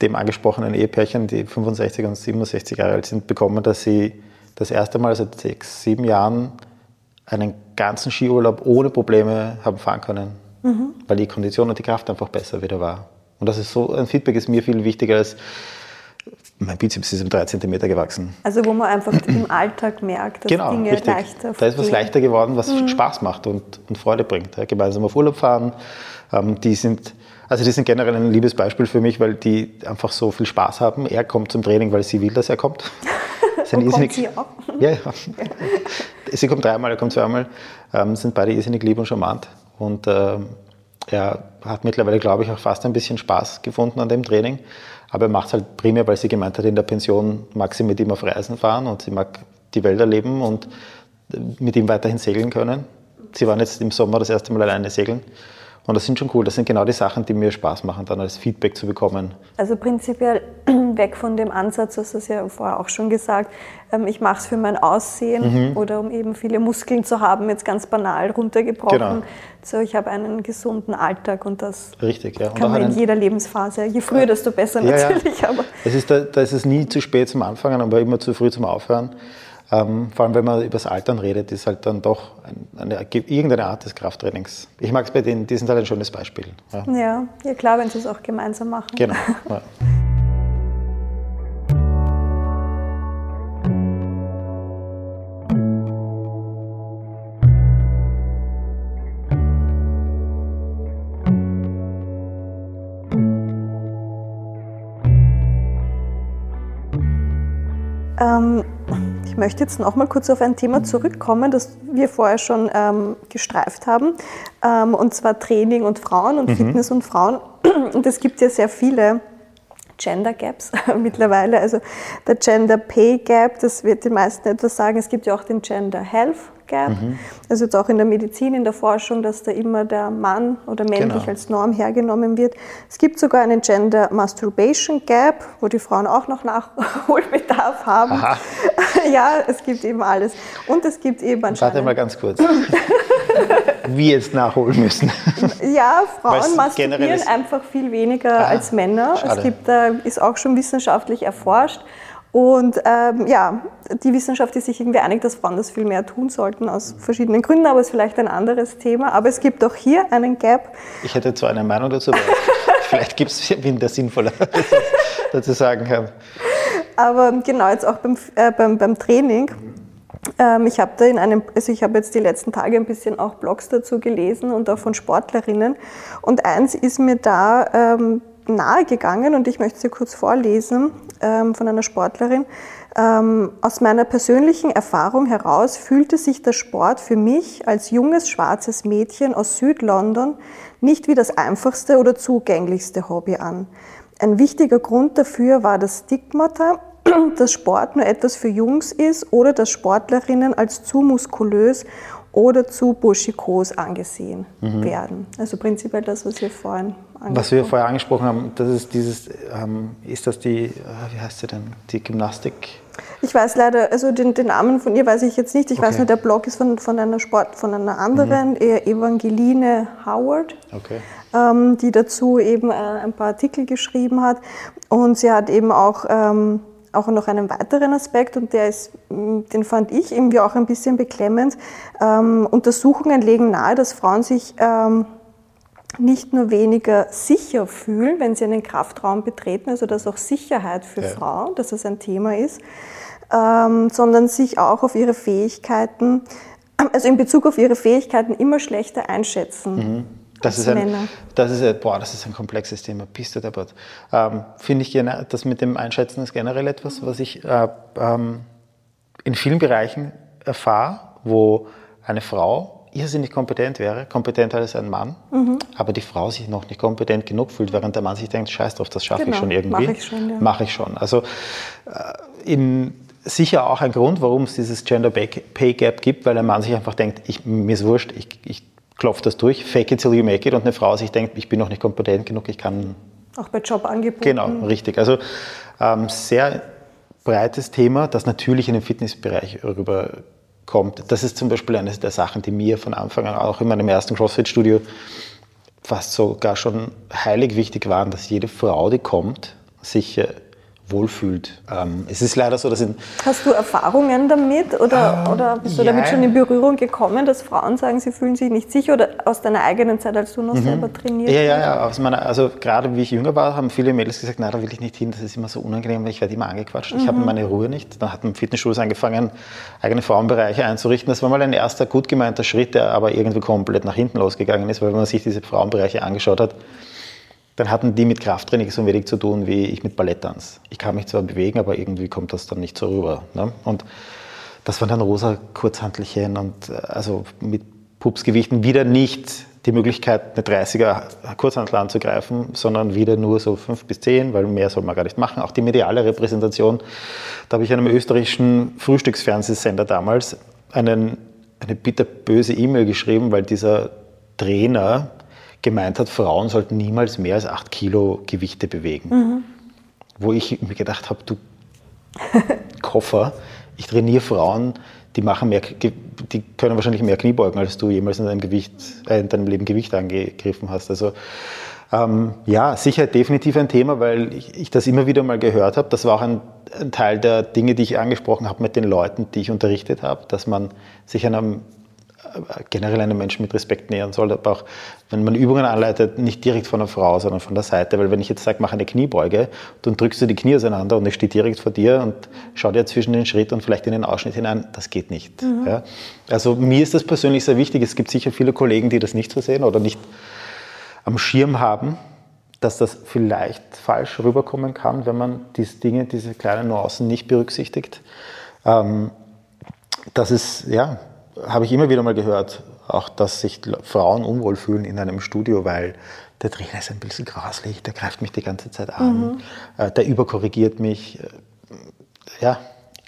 dem angesprochenen Ehepärchen, die 65 und 67 Jahre alt sind, bekommen, dass sie das erste Mal seit sechs, sieben Jahren einen ganzen Skiurlaub ohne Probleme haben fahren können, mhm. weil die Kondition und die Kraft einfach besser wieder war. Und das ist so, ein Feedback ist mir viel wichtiger als mein Bizeps ist um drei Zentimeter gewachsen. Also wo man einfach <clears throat> im Alltag merkt, dass genau, Dinge richtig. leichter Da ist was leichter geworden, was Spaß macht und, und Freude bringt. Ja, gemeinsam auf Urlaub fahren, ähm, die sind, also die sind generell ein liebes Beispiel für mich, weil die einfach so viel Spaß haben. Er kommt zum Training, weil sie will, dass er kommt. <laughs> Und kommt sie auch? Ja, ja. <laughs> Sie kommt dreimal, er kommt zweimal. Ähm, sind beide irrsinnig lieb und charmant. Und ähm, er hat mittlerweile, glaube ich, auch fast ein bisschen Spaß gefunden an dem Training. Aber er macht es halt primär, weil sie gemeint hat, in der Pension mag sie mit ihm auf Reisen fahren und sie mag die Welt erleben und mit ihm weiterhin segeln können. Sie waren jetzt im Sommer das erste Mal alleine segeln. Und das sind schon cool. Das sind genau die Sachen, die mir Spaß machen, dann als Feedback zu bekommen. Also prinzipiell <clears throat> weg von dem Ansatz, das hast du ja vorher auch schon gesagt, ähm, ich mache es für mein Aussehen Mhm. oder um eben viele Muskeln zu haben, jetzt ganz banal runtergebrochen. Genau. So, ich habe einen gesunden Alltag und das Richtig, ja. Und kann man in jeder Lebensphase. Je früher, desto besser Ja, ja. natürlich. Aber Es ist da, da ist es nie zu spät zum Anfangen, aber immer zu früh zum Aufhören. Ähm, vor allem, wenn man über das Altern redet, ist halt dann doch ein, eine, irgendeine Art des Krafttrainings. Ich mag es bei denen, die sind halt ein schönes Beispiel. Ja, ja, ja klar, wenn sie es auch gemeinsam machen. genau. <laughs> Ja. Ich möchte jetzt noch mal kurz auf ein Thema zurückkommen, das wir vorher schon ähm, gestreift haben, ähm, und zwar Training und Frauen und mhm. Fitness und Frauen. <clears throat> Und es gibt ja sehr viele Gender Gaps <laughs> mittlerweile. Also der Gender Pay Gap, das wird den meisten etwas sagen. Es gibt ja auch den Gender Health Gap. Mhm. Also jetzt auch in der Medizin, in der Forschung, dass da immer der Mann oder männlich genau. als Norm hergenommen wird. Es gibt sogar einen Gender Masturbation Gap, wo die Frauen auch noch Nachholbedarf <laughs> haben. Aha. <laughs> ja, es gibt eben alles. Und es gibt eben anscheinend... Warte mal ganz kurz. Wie jetzt nachholen müssen. <laughs> Ja, Frauen masturbieren einfach viel weniger ah, als Männer. Schade. Es gibt, äh, ist auch schon wissenschaftlich erforscht. Und ähm, ja, die Wissenschaft ist sich irgendwie einig, dass Frauen das viel mehr tun sollten, aus verschiedenen Gründen, aber es ist vielleicht ein anderes Thema. Aber es gibt auch hier einen Gap. Ich hätte zwar eine Meinung dazu, aber <laughs> vielleicht gibt es wen, der sinnvoller <laughs> dazu sagen kann. Aber genau, jetzt auch beim, äh, beim, beim Training. Ähm, ich habe da in einem, also ich habe jetzt die letzten Tage ein bisschen auch Blogs dazu gelesen und auch von Sportlerinnen. Und eins ist mir da ähm, nahegegangen und ich möchte dir kurz vorlesen ähm, von einer Sportlerin. Ähm, aus meiner persönlichen Erfahrung heraus fühlte sich der Sport für mich als junges schwarzes Mädchen aus Südlondon nicht wie das einfachste oder zugänglichste Hobby an. Ein wichtiger Grund dafür war das Stigmata, dass Sport nur etwas für Jungs ist oder dass Sportlerinnen als zu muskulös oder zu buschikos angesehen mhm. werden. Also prinzipiell das, was wir vorhin was wir vorher angesprochen haben, das ist dieses, ähm, ist das die, äh, wie heißt sie denn, die Gymnastik? Ich weiß leider, also den, den, Namen von ihr weiß ich jetzt nicht. Ich okay. weiß nur, der Blog ist von, von einer Sport, von einer anderen, mhm. Evangeline Howard, okay. ähm, die dazu eben äh, ein paar Artikel geschrieben hat. Und sie hat eben auch, ähm, auch noch einen weiteren Aspekt und der ist, den fand ich irgendwie auch ein bisschen beklemmend. Ähm, Untersuchungen legen nahe, dass Frauen sich ähm, nicht nur weniger sicher fühlen, wenn sie einen Kraftraum betreten, also dass auch Sicherheit für ja. Frauen, dass das ein Thema ist, ähm, sondern sich auch auf ihre Fähigkeiten, also in Bezug auf ihre Fähigkeiten immer schlechter einschätzen. Mhm. Das ist, ein, das, ist ein, boah, das ist ein komplexes Thema. Bist du deppert. Ähm, Finde ich, das mit dem Einschätzen ist generell etwas, was ich äh, ähm, in vielen Bereichen erfahre, wo eine Frau irrsinnig kompetent wäre, kompetenter als ein Mann, mhm. aber die Frau sich noch nicht kompetent genug fühlt, während der Mann sich denkt, scheiß drauf, das schaffe genau, ich schon irgendwie. Mache ich schon. Ja. Mache ich schon. Also äh, in, sicher auch ein Grund, warum es dieses Gender Pay Gap gibt, weil ein Mann sich einfach denkt, ich, mir ist wurscht, ich, ich klopfe das durch, fake it till you make it und eine Frau sich denkt, ich bin noch nicht kompetent genug, ich kann... Auch bei Jobangeboten. Genau, richtig. Also ähm, sehr breites Thema, das natürlich in den Fitnessbereich rüber kommt. Das ist zum Beispiel eine der Sachen, die mir von Anfang an auch in meinem ersten CrossFit-Studio fast sogar schon heilig wichtig waren, dass jede Frau, die kommt, sich äh, wohlfühlt. Ähm, es ist leider so, dass in Hast du Erfahrungen damit oder, ähm, oder bist du ja. damit schon in Berührung gekommen, dass Frauen sagen, sie fühlen sich nicht sicher oder aus deiner eigenen Zeit, als du noch mhm. selber trainiert hast? Ja, ja, ja. Aus meiner, also gerade wie ich jünger war, haben viele Mädels gesagt, nein, da will ich nicht hin, das ist immer so unangenehm, weil ich werde immer angequatscht. Mhm. Ich habe meine Ruhe nicht. Dann hat man Fitnessstudios angefangen, eigene Frauenbereiche einzurichten. Das war mal ein erster gut gemeinter Schritt, der aber irgendwie komplett nach hinten losgegangen ist, weil man sich diese Frauenbereiche angeschaut hat dann hatten die mit Krafttraining so wenig zu tun wie ich mit Balletttanz. Ich kann mich zwar bewegen, aber irgendwie kommt das dann nicht so rüber. Ne? Und das waren dann rosa Kurzhantelchen und äh, also mit Pupsgewichten wieder nicht die Möglichkeit, eine 30er Kurzhantel anzugreifen, sondern wieder nur so 5 bis 10, weil mehr soll man gar nicht machen. Auch die mediale Repräsentation, da habe ich einem österreichischen Frühstücksfernsehsender damals einen, eine bitterböse E-Mail geschrieben, weil dieser Trainer gemeint hat, Frauen sollten niemals mehr als 8 Kilo Gewichte bewegen. Mhm. Wo ich mir gedacht habe, du <laughs> Koffer, ich trainiere Frauen, die, machen mehr, die können wahrscheinlich mehr Kniebeugen, als du jemals in deinem, Gewicht, äh, in deinem Leben Gewicht angegriffen hast. Also ähm, ja, sicher definitiv ein Thema, weil ich, ich, das immer wieder mal gehört habe. Das war auch ein, ein Teil der Dinge, die ich angesprochen habe mit den Leuten, die ich unterrichtet habe, dass man sich einem generell einem Menschen mit Respekt nähern soll, aber auch wenn man Übungen anleitet, nicht direkt von einer Frau, sondern von der Seite. Weil wenn ich jetzt sage, mach eine Kniebeuge, dann drückst du die Knie auseinander und ich stehe direkt vor dir und schau dir zwischen den Schritt und vielleicht in den Ausschnitt hinein, das geht nicht. Mhm. Ja? Also mir ist das persönlich sehr wichtig. Es gibt sicher viele Kollegen, die das nicht so sehen oder nicht am Schirm haben, dass das vielleicht falsch rüberkommen kann, wenn man diese Dinge, diese kleinen Nuancen nicht berücksichtigt. Ähm, das ist, ja, habe ich immer wieder mal gehört, auch dass sich Frauen unwohl fühlen in einem Studio, weil der Trainer ist ein bisschen grauslich, der greift mich die ganze Zeit an, mhm. der überkorrigiert mich. Ja,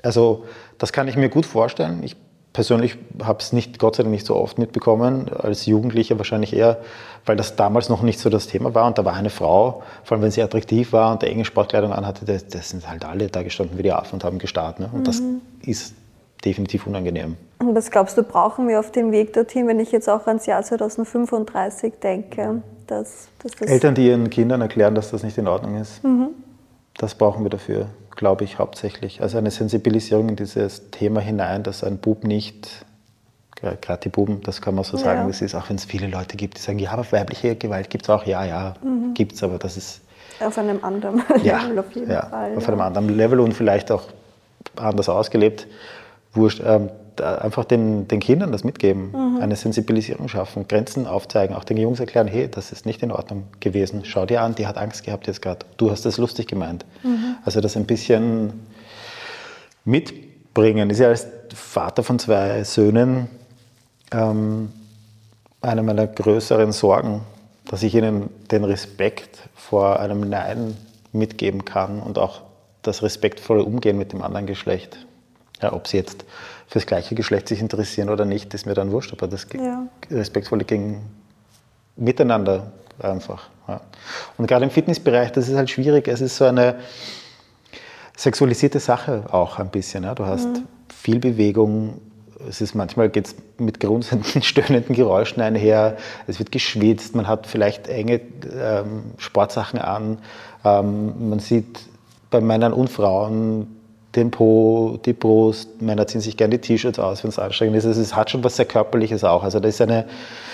also das kann ich mir gut vorstellen. Ich persönlich habe es nicht, Gott sei Dank nicht so oft mitbekommen, als Jugendlicher wahrscheinlich eher, weil das damals noch nicht so das Thema war. Und da war eine Frau, vor allem wenn sie attraktiv war und der enge Sportkleidung anhatte, das, das sind halt alle da gestanden wie die Affen und haben gestartet. Ne? Und mhm. das ist definitiv unangenehm. Und was glaubst du, brauchen wir auf dem Weg dorthin, wenn ich jetzt auch ans Jahr 2035 denke? Dass, dass Eltern, die ihren Kindern erklären, dass das nicht in Ordnung ist, mhm. das brauchen wir dafür glaube ich, hauptsächlich. Also eine Sensibilisierung in dieses Thema hinein, dass ein Bub nicht, gerade die Buben, das kann man so sagen, ja. das ist, auch wenn es viele Leute gibt, die sagen, ja, aber weibliche Gewalt gibt es auch, ja, ja, mhm. gibt es, aber das ist... Auf einem anderen ja, Level auf jeden ja, Fall. Auf ja. einem anderen Level und vielleicht auch anders ausgelebt. Wurscht. Ähm, einfach den, den Kindern das mitgeben, mhm. eine Sensibilisierung schaffen, Grenzen aufzeigen, auch den Jungs erklären, hey, das ist nicht in Ordnung gewesen. Schau dir an, die hat Angst gehabt jetzt gerade. Du hast das lustig gemeint. Mhm. Also das ein bisschen mitbringen. Ist ja als Vater von zwei Söhnen ähm, eine meiner größeren Sorgen, dass ich ihnen den Respekt vor einem Nein mitgeben kann und auch das respektvolle Umgehen mit dem anderen Geschlecht. Ja, ob sie jetzt fürs gleiche Geschlecht sich interessieren oder nicht, ist mir dann wurscht, aber das ja. respektvolle ging miteinander einfach. Ja. Und gerade im Fitnessbereich, das ist halt schwierig. Es ist so eine sexualisierte Sache auch ein bisschen. Ja. Du hast mhm. viel Bewegung. Es ist manchmal geht es mit grunzenden, <laughs> stöhnenden Geräuschen einher. Es wird geschwitzt. Man hat vielleicht enge ähm, Sportsachen an. Ähm, man sieht bei Männern und Frauen den Po, die Brust. Männer ziehen sich gerne die T-Shirts aus, wenn es anstrengend ist. Also es hat schon was sehr Körperliches auch. Also das ist eine.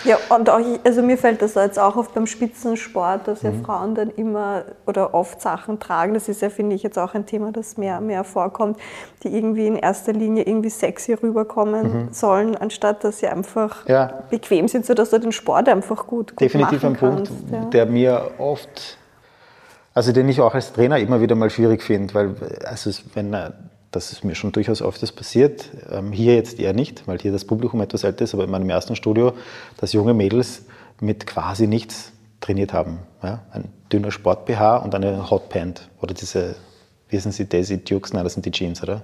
Ja, und auch, also mir fällt das jetzt auch oft beim Spitzensport, dass ja mhm. Frauen dann immer oder oft Sachen tragen. Das ist ja, finde ich, jetzt auch ein Thema, das mehr, mehr vorkommt, die irgendwie in erster Linie irgendwie sexy rüberkommen mhm. sollen, anstatt dass sie einfach ja. bequem sind, sodass du den Sport einfach gut, gut Definitiv ein kannst, Punkt, ja. der mir oft also den ich auch als Trainer immer wieder mal schwierig finde, weil also wenn das ist mir schon durchaus öfters passiert, ähm, hier jetzt eher nicht, weil hier das Publikum etwas älter ist, aber in meinem ersten Studio, dass junge Mädels mit quasi nichts trainiert haben. Ja? Ein dünner Sport-BH und eine Hotpant oder diese, wie sind sie, Daisy Dukes, nein, das sind die Jeans, oder?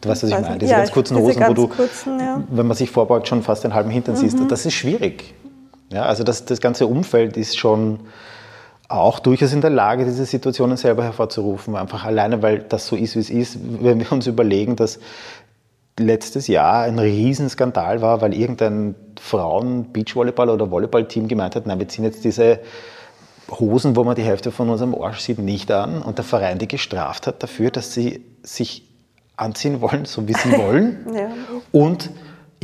Du weißt, was ich meine, diese ja, ganz kurzen Hosen, ganz wo du, kurzen, ja. wenn man sich vorbeugt, schon fast den halben Hintern mhm. siehst. Das ist schwierig. Ja, also das, das ganze Umfeld ist schon auch durchaus in der Lage, diese Situationen selber hervorzurufen. Einfach alleine, weil das so ist, wie es ist, wenn wir uns überlegen, dass letztes Jahr ein Riesenskandal war, weil irgendein Frauen-Beachvolleyball- oder Volleyballteam gemeint hat, nein, wir ziehen jetzt diese Hosen, wo man die Hälfte von unserem Arsch sieht, nicht an und der Verein die gestraft hat dafür, dass sie sich anziehen wollen, so wie sie <laughs> wollen. ja. Und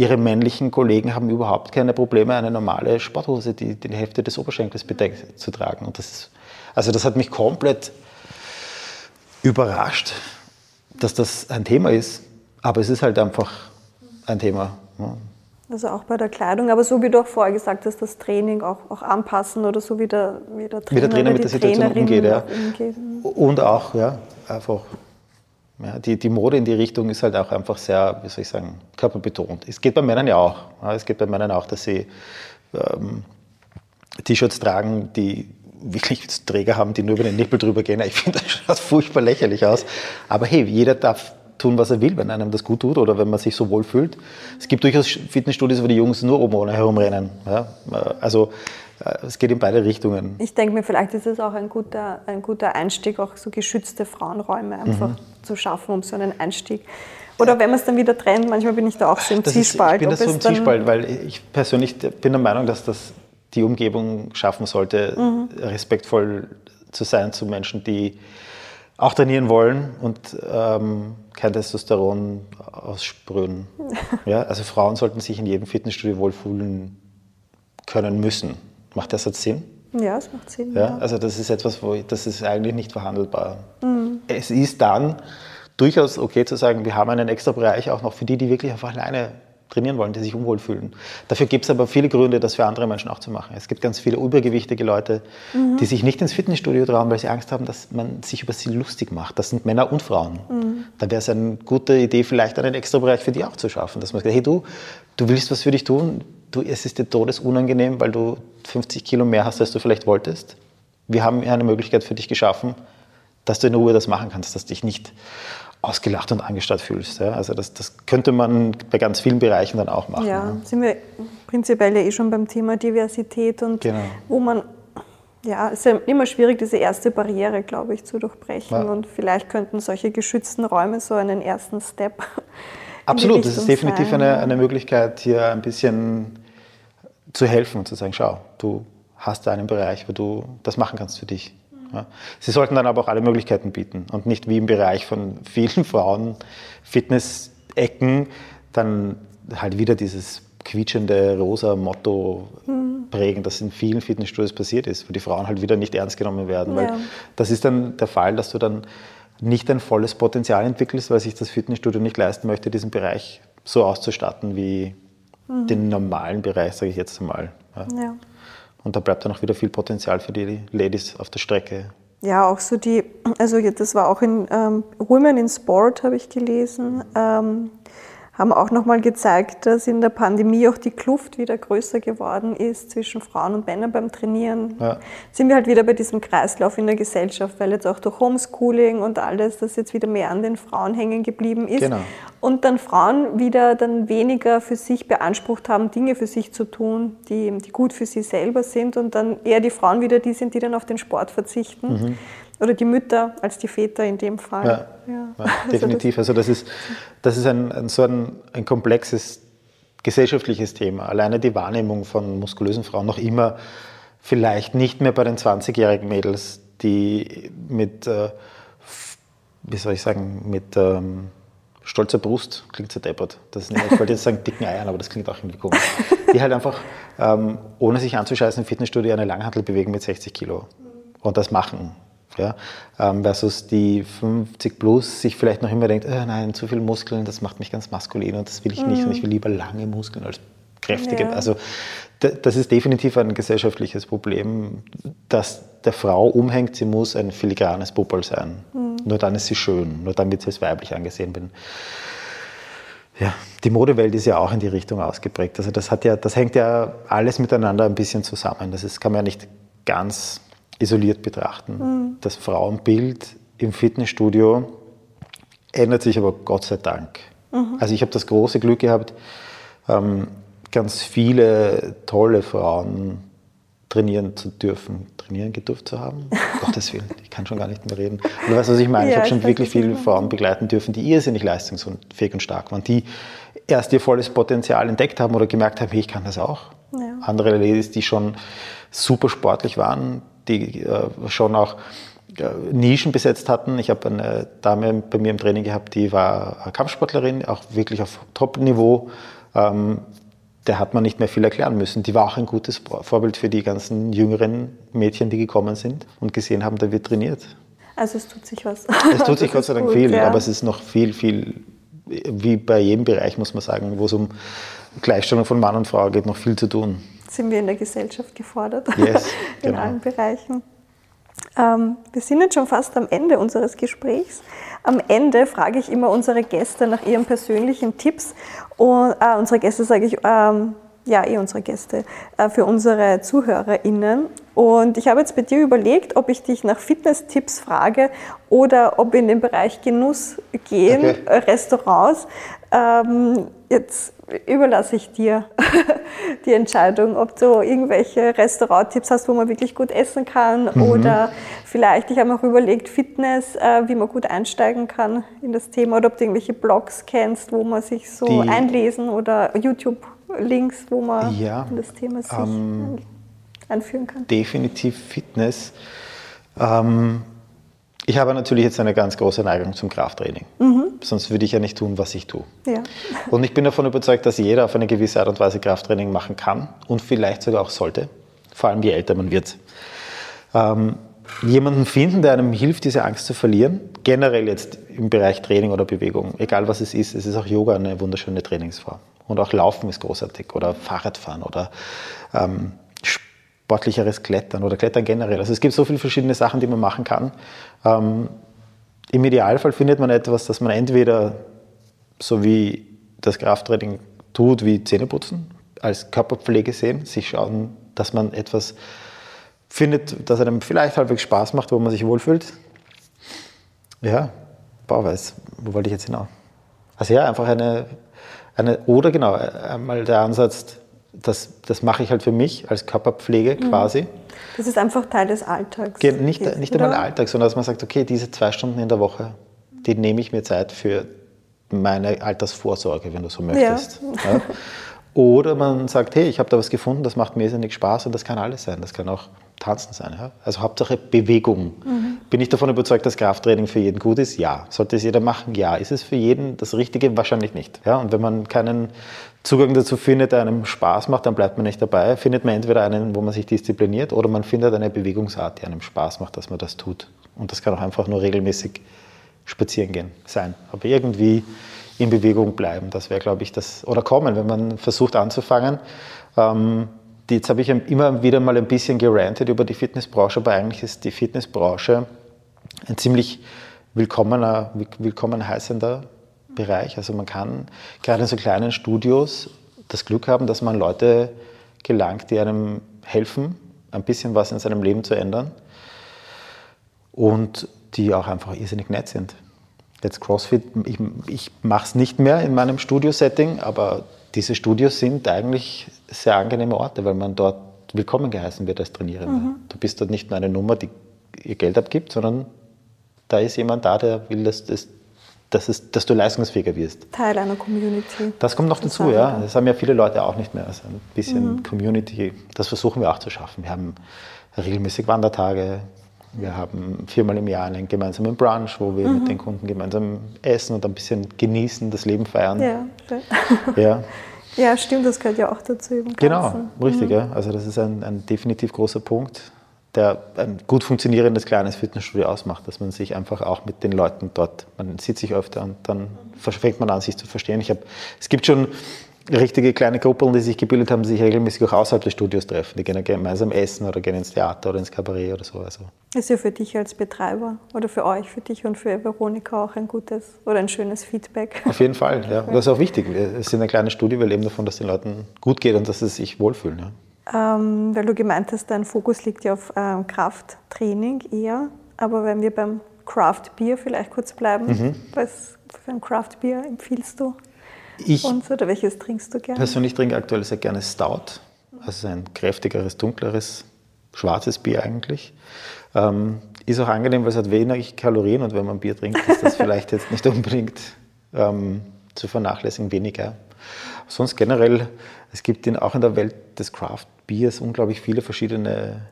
ihre männlichen Kollegen haben überhaupt keine Probleme, eine normale Sporthose, die die Hälfte des Oberschenkels bedeckt, zu tragen. Und das ist, also das hat mich komplett überrascht, dass das ein Thema ist. Aber es ist halt einfach ein Thema. Ja. Also auch bei der Kleidung, aber so wie du auch vorher gesagt hast, das Training auch, auch anpassen oder so wie der, wie der Trainer, wie der Trainer mit der Situation umgeht, ja. umgeht. Und auch, ja, einfach ja, die, die Mode in die Richtung ist halt auch einfach sehr, wie soll ich sagen, körperbetont. Es geht bei Männern ja auch. Ja, es geht bei Männern auch, dass sie ähm, T-Shirts tragen, die wirklich Träger haben, die nur über den Nippel drüber gehen. Ich finde, das schaut furchtbar lächerlich aus. Aber hey, jeder darf tun, was er will, wenn einem das gut tut oder wenn man sich so wohl fühlt. Es gibt durchaus Fitnessstudios, wo die Jungs nur oben ohne herumrennen. Ja? Also äh, es geht in beide Richtungen. Ich denke mir, vielleicht ist es auch ein guter, ein guter Einstieg, auch so geschützte Frauenräume einfach mhm. zu schaffen, um so einen Einstieg. Oder wenn man es dann wieder trennt, manchmal bin ich da auch so im das Zwiespalt. Ist, ich bin da so im Zwiespalt, weil ich persönlich bin der Meinung, dass das die Umgebung schaffen sollte, mhm. respektvoll zu sein zu Menschen, die auch trainieren wollen und ähm, kein Testosteron aussprühen. <laughs> ja, also Frauen sollten sich in jedem Fitnessstudio wohlfühlen können müssen. Macht der Satz Sinn? Ja, es macht Sinn. Ja, ja. Also das ist etwas, wo ich, das ist eigentlich nicht verhandelbar. Mhm. Es ist dann durchaus okay zu sagen, wir haben einen extra Bereich auch noch für die, die wirklich einfach alleine trainieren wollen, die sich unwohl fühlen. Dafür gibt es aber viele Gründe, das für andere Menschen auch zu machen. Es gibt ganz viele übergewichtige Leute, mhm. die sich nicht ins Fitnessstudio trauen, weil sie Angst haben, dass man sich über sie lustig macht. Das sind Männer und Frauen. Mhm. Da wäre es eine gute Idee, vielleicht einen extra Bereich für die auch zu schaffen. Dass man sagt, hey du, du willst was für dich tun, du, es ist dir todesunangenehm, weil du 50 Kilo mehr hast, als du vielleicht wolltest. Wir haben eine Möglichkeit für dich geschaffen, dass du in Ruhe das machen kannst, dass dich nicht ausgelacht und angestarrt fühlst. Ja? Also das, das könnte man bei ganz vielen Bereichen dann auch machen. Ja, sind wir prinzipiell ja eh schon beim Thema Diversität und genau. wo man, ja, es ist ja immer schwierig, diese erste Barriere, glaube ich, zu durchbrechen ja. und vielleicht könnten solche geschützten Räume so einen ersten Step. Absolut, das ist definitiv eine, eine Möglichkeit, hier ein bisschen zu helfen und zu sagen, schau, du hast da einen Bereich, wo du das machen kannst für dich. Ja. Sie sollten dann aber auch alle Möglichkeiten bieten und nicht wie im Bereich von vielen <laughs> Frauen Fitness-Ecken dann halt wieder dieses quietschende rosa Motto mhm. prägen, das in vielen Fitnessstudios passiert ist, wo die Frauen halt wieder nicht ernst genommen werden. Ja. Weil das ist dann der Fall, dass du dann nicht ein volles Potenzial entwickelst, weil sich das Fitnessstudio nicht leisten möchte, diesen Bereich so auszustatten wie mhm. den normalen Bereich, sage ich jetzt einmal. Ja. ja. Und da bleibt dann auch wieder viel Potenzial für die Ladies auf der Strecke. Ja, auch so die, also das war auch in ähm, Women in Sport, habe ich gelesen. Ähm, haben auch nochmal gezeigt, dass in der Pandemie auch die Kluft wieder größer geworden ist zwischen Frauen und Männern beim Trainieren. Ja. Sind wir halt wieder bei diesem Kreislauf in der Gesellschaft, weil jetzt auch durch Homeschooling und alles, das jetzt wieder mehr an den Frauen hängen geblieben ist. Genau. Und dann Frauen wieder dann weniger für sich beansprucht haben, Dinge für sich zu tun, die, die gut für sie selber sind und dann eher die Frauen wieder die sind, die dann auf den Sport verzichten. Mhm. Oder die Mütter als die Väter in dem Fall. Ja, ja. ja definitiv. Also das ist, das ist ein, ein so ein, ein komplexes gesellschaftliches Thema. Alleine die Wahrnehmung von muskulösen Frauen noch immer vielleicht nicht mehr bei den 20-jährigen Mädels, die mit, äh, wie soll ich sagen, mit ähm, stolzer Brust, klingt so deppert. Das nicht, ich wollte jetzt sagen dicken Eiern, aber das klingt auch irgendwie komisch. Die halt einfach, ähm, ohne sich anzuscheißen, im Fitnessstudio eine Langhantel bewegen mit 60 Kilo. Und das machen ja? Ähm, versus die 50 plus sich vielleicht noch immer denkt, oh nein, zu viele Muskeln, das macht mich ganz maskulin und das will ich mhm. nicht und ich will lieber lange Muskeln als kräftige. Ja. Also das ist definitiv ein gesellschaftliches Problem, dass der Frau umhängt, sie muss ein filigranes Puppel sein. Mhm. Nur dann ist sie schön, nur dann wird sie als weiblich angesehen. Bin. Ja, die Modewelt ist ja auch in die Richtung ausgeprägt. Also das, hat ja, das hängt ja alles miteinander ein bisschen zusammen. Das ist, kann man ja nicht ganz isoliert betrachten. Mhm. Das Frauenbild im Fitnessstudio ändert sich aber Gott sei Dank. Mhm. Also ich habe das große Glück gehabt, ähm, ganz viele tolle Frauen trainieren zu dürfen, trainieren gedurft zu haben. <laughs> Gottes Willen, ich kann schon gar nicht mehr reden. du weißt, was ich meine? Ja, ich habe schon wirklich viele Frauen begleiten dürfen, die irrsinnig leistungsfähig und stark waren, die erst ihr volles Potenzial entdeckt haben oder gemerkt haben, hey, ich kann das auch. Ja. Andere Ladies, die schon super sportlich waren, die äh, schon auch äh, Nischen besetzt hatten. Ich habe eine Dame bei mir im Training gehabt, die war Kampfsportlerin, auch wirklich auf Top-Niveau. Ähm, der hat man nicht mehr viel erklären müssen. Die war auch ein gutes Vorbild für die ganzen jüngeren Mädchen, die gekommen sind und gesehen haben, da wird trainiert. Also es tut sich was. Es tut sich <laughs> Gott sei Dank gut, viel, ja. aber es ist noch viel, viel, wie bei jedem Bereich, muss man sagen, wo es um Gleichstellung von Mann und Frau geht, noch viel zu tun sind wir in der Gesellschaft gefordert, yes, <laughs> in genau. allen Bereichen. Ähm, wir sind jetzt schon fast am Ende unseres Gesprächs. Am Ende frage ich immer unsere Gäste nach ihren persönlichen Tipps. Und, äh, unsere Gäste sage ich, ähm, ja, eh unsere Gäste, äh, für unsere ZuhörerInnen. Und ich habe jetzt bei dir überlegt, ob ich dich nach Fitness-Tipps frage oder ob in den Bereich Genuss gehen, okay. Äh, Restaurants. Ähm, jetzt überlasse ich dir <laughs> die Entscheidung, ob du irgendwelche Restauranttipps hast, wo man wirklich gut essen kann mhm. oder vielleicht, ich habe auch überlegt, Fitness, äh, wie man gut einsteigen kann in das Thema oder ob du irgendwelche Blogs kennst, wo man sich so die, einlesen oder YouTube-Links, wo man ja, in das Thema sich ähm, einführen kann. Definitiv Fitness. Ähm, ich habe natürlich jetzt eine ganz große Neigung zum Krafttraining. Mhm. Sonst würde ich ja nicht tun, was ich tue. Ja. Und ich bin davon überzeugt, dass jeder auf eine gewisse Art und Weise Krafttraining machen kann und vielleicht sogar auch sollte. Vor allem je älter man wird. Ähm, jemanden finden, der einem hilft, diese Angst zu verlieren. Generell jetzt im Bereich Training oder Bewegung, egal was es ist. Es ist auch Yoga eine wunderschöne Trainingsform. Und auch Laufen ist großartig oder Fahrradfahren oder ähm, sportlicheres Klettern oder Klettern generell. Also es gibt so viele verschiedene Sachen, die man machen kann. Ähm, Im Idealfall findet man etwas, das man entweder so wie das Krafttraining tut, wie Zähneputzen, als Körperpflege sehen, sich schauen, dass man etwas findet, das einem vielleicht halbwegs Spaß macht, wo man sich wohlfühlt. Ja, Bauweis, wo wollte ich jetzt hinaus? Also ja, einfach eine, eine oder genau, einmal der Ansatz, das, das mache ich halt für mich als Körperpflege mhm. quasi. Das ist einfach Teil des Alltags. Nicht, ist, nicht einmal Alltag, sondern dass man sagt, okay, diese zwei Stunden in der Woche, die nehme ich mir Zeit für meine Altersvorsorge, wenn du so möchtest. Ja. Ja. <laughs> Oder man sagt, hey, ich habe da was gefunden, das macht mir irrsinnig Spaß und das kann alles sein. Das kann auch Tanzen sein. Ja? Also Hauptsache Bewegung. Mhm. Bin ich davon überzeugt, dass Krafttraining für jeden gut ist? Ja. Sollte es jeder machen? Ja. Ist es für jeden das Richtige? Wahrscheinlich nicht. Ja? Und wenn man keinen Zugang dazu findet, der einem Spaß macht, dann bleibt man nicht dabei. Findet man entweder einen, wo man sich diszipliniert, oder man findet eine Bewegungsart, die einem Spaß macht, dass man das tut. Und das kann auch einfach nur regelmäßig spazieren gehen sein. Aber irgendwie in Bewegung bleiben, das wäre, glaube ich, das, oder kommen, wenn man versucht anzufangen. Ähm, jetzt habe ich immer wieder mal ein bisschen gerantet über die Fitnessbranche, aber eigentlich ist die Fitnessbranche ein ziemlich willkommener, willkommen heißender Bereich. Also man kann gerade in so kleinen Studios das Glück haben, dass man Leute gelangt, die einem helfen, ein bisschen was in seinem Leben zu ändern und die auch einfach irrsinnig nett sind. Jetzt CrossFit, ich, ich mache es nicht mehr in meinem Studio-Setting, aber diese Studios sind eigentlich sehr angenehme Orte, weil man dort willkommen geheißen wird als Trainierender. Mhm. Du bist dort nicht nur eine Nummer, die ihr Geld abgibt, sondern da ist jemand da, der will, dass, das, dass, es, dass du leistungsfähiger wirst. Teil einer Community. Das kommt noch dazu, ja. Das haben ja viele Leute auch nicht mehr. Also ein bisschen mhm. Community, das versuchen wir auch zu schaffen. Wir haben regelmäßig Wandertage, wir haben viermal im Jahr einen gemeinsamen Brunch, wo wir mhm. mit den Kunden gemeinsam essen und ein bisschen genießen, das Leben feiern. Ja, ja. <laughs> ja stimmt, das gehört ja auch dazu. genau, richtig. Mhm. Ja. Also das ist ein, ein definitiv großer Punkt, der ein gut funktionierendes kleines Fitnessstudio ausmacht, dass man sich einfach auch mit den Leuten dort, man sieht sich öfter und dann fängt man an, sich zu verstehen. Ich hab, es gibt schon richtige kleine Gruppen, die sich gebildet haben, sich regelmäßig auch außerhalb des Studios treffen. Die gehen gemeinsam essen oder gehen ins Theater oder ins Kabarett oder so. Also. Ist ja für dich als Betreiber oder für euch, für dich und für Veronika auch ein gutes oder ein schönes Feedback. Auf jeden Fall, ja. Und das ist auch wichtig. Wir sind ein kleines Studio, wir leben davon, dass den Leuten gut geht und dass sie sich wohlfühlen. Ja. Ähm, weil du gemeint hast, dein Fokus liegt ja auf ähm, Krafttraining eher. Aber wenn wir beim Craft Beer vielleicht kurz bleiben, mhm. was für ein Craft Beer empfiehlst du? Ich Und oder welches trinkst du gerne? Persönlich trinke aktuell sehr gerne Stout. Also ein kräftigeres, dunkleres, schwarzes Bier eigentlich. Ähm, ist auch angenehm, weil es hat wenig Kalorien und wenn man Bier trinkt, ist das vielleicht jetzt nicht unbedingt ähm, zu vernachlässigen, weniger. Sonst generell, es gibt in, auch in der Welt des Craft Beers unglaublich viele verschiedene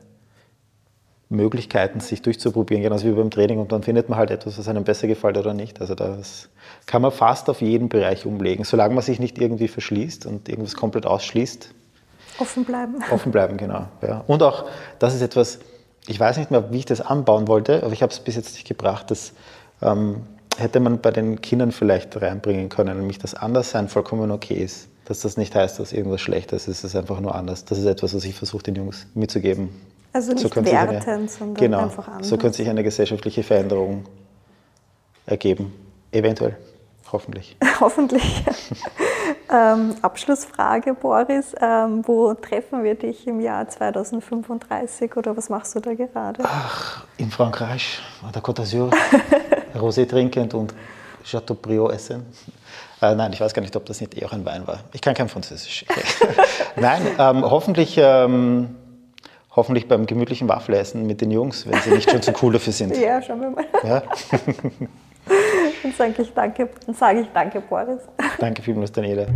Möglichkeiten, sich durchzuprobieren, genauso wie beim Training. Und dann findet man halt etwas, was einem besser gefällt oder nicht. Also das kann man fast auf jeden Bereich umlegen, solange man sich nicht irgendwie verschließt und irgendwas komplett ausschließt. Offen bleiben. <laughs> Offen bleiben, genau. Ja. Und auch, das ist etwas, ich weiß nicht mehr, wie ich das anbauen wollte, aber ich habe es bis jetzt nicht gebracht. Das ähm, hätte man bei den Kindern vielleicht reinbringen können, nämlich dass Anderssein vollkommen okay ist. Dass das nicht heißt, dass irgendwas schlecht ist, es ist einfach nur anders. Das ist etwas, was ich versuche, den Jungs mitzugeben. Also nicht so wertend, eine, sondern genau, einfach anders. So könnte sich eine gesellschaftliche Veränderung ergeben. Eventuell. Hoffentlich. <laughs> Hoffentlich. <laughs> ähm, Abschlussfrage, Boris. Ähm, wo treffen wir dich im Jahr 2035 oder was machst du da gerade? Ach, in Frankreich, an der Côte d'Azur, <laughs> Rosé trinkend und Chateaubriand essen. Äh, nein, ich weiß gar nicht, ob das nicht eher ein Wein war. Ich kann kein Französisch. nein, ähm, hoffentlich ähm, hoffentlich beim gemütlichen Waffelessen mit den Jungs, wenn sie nicht schon zu cool dafür sind. <laughs> Ja, schauen wir mal. Ja? <laughs> Dann sage ich danke, dann sage ich danke, Boris. Danke vielmals, Daniela.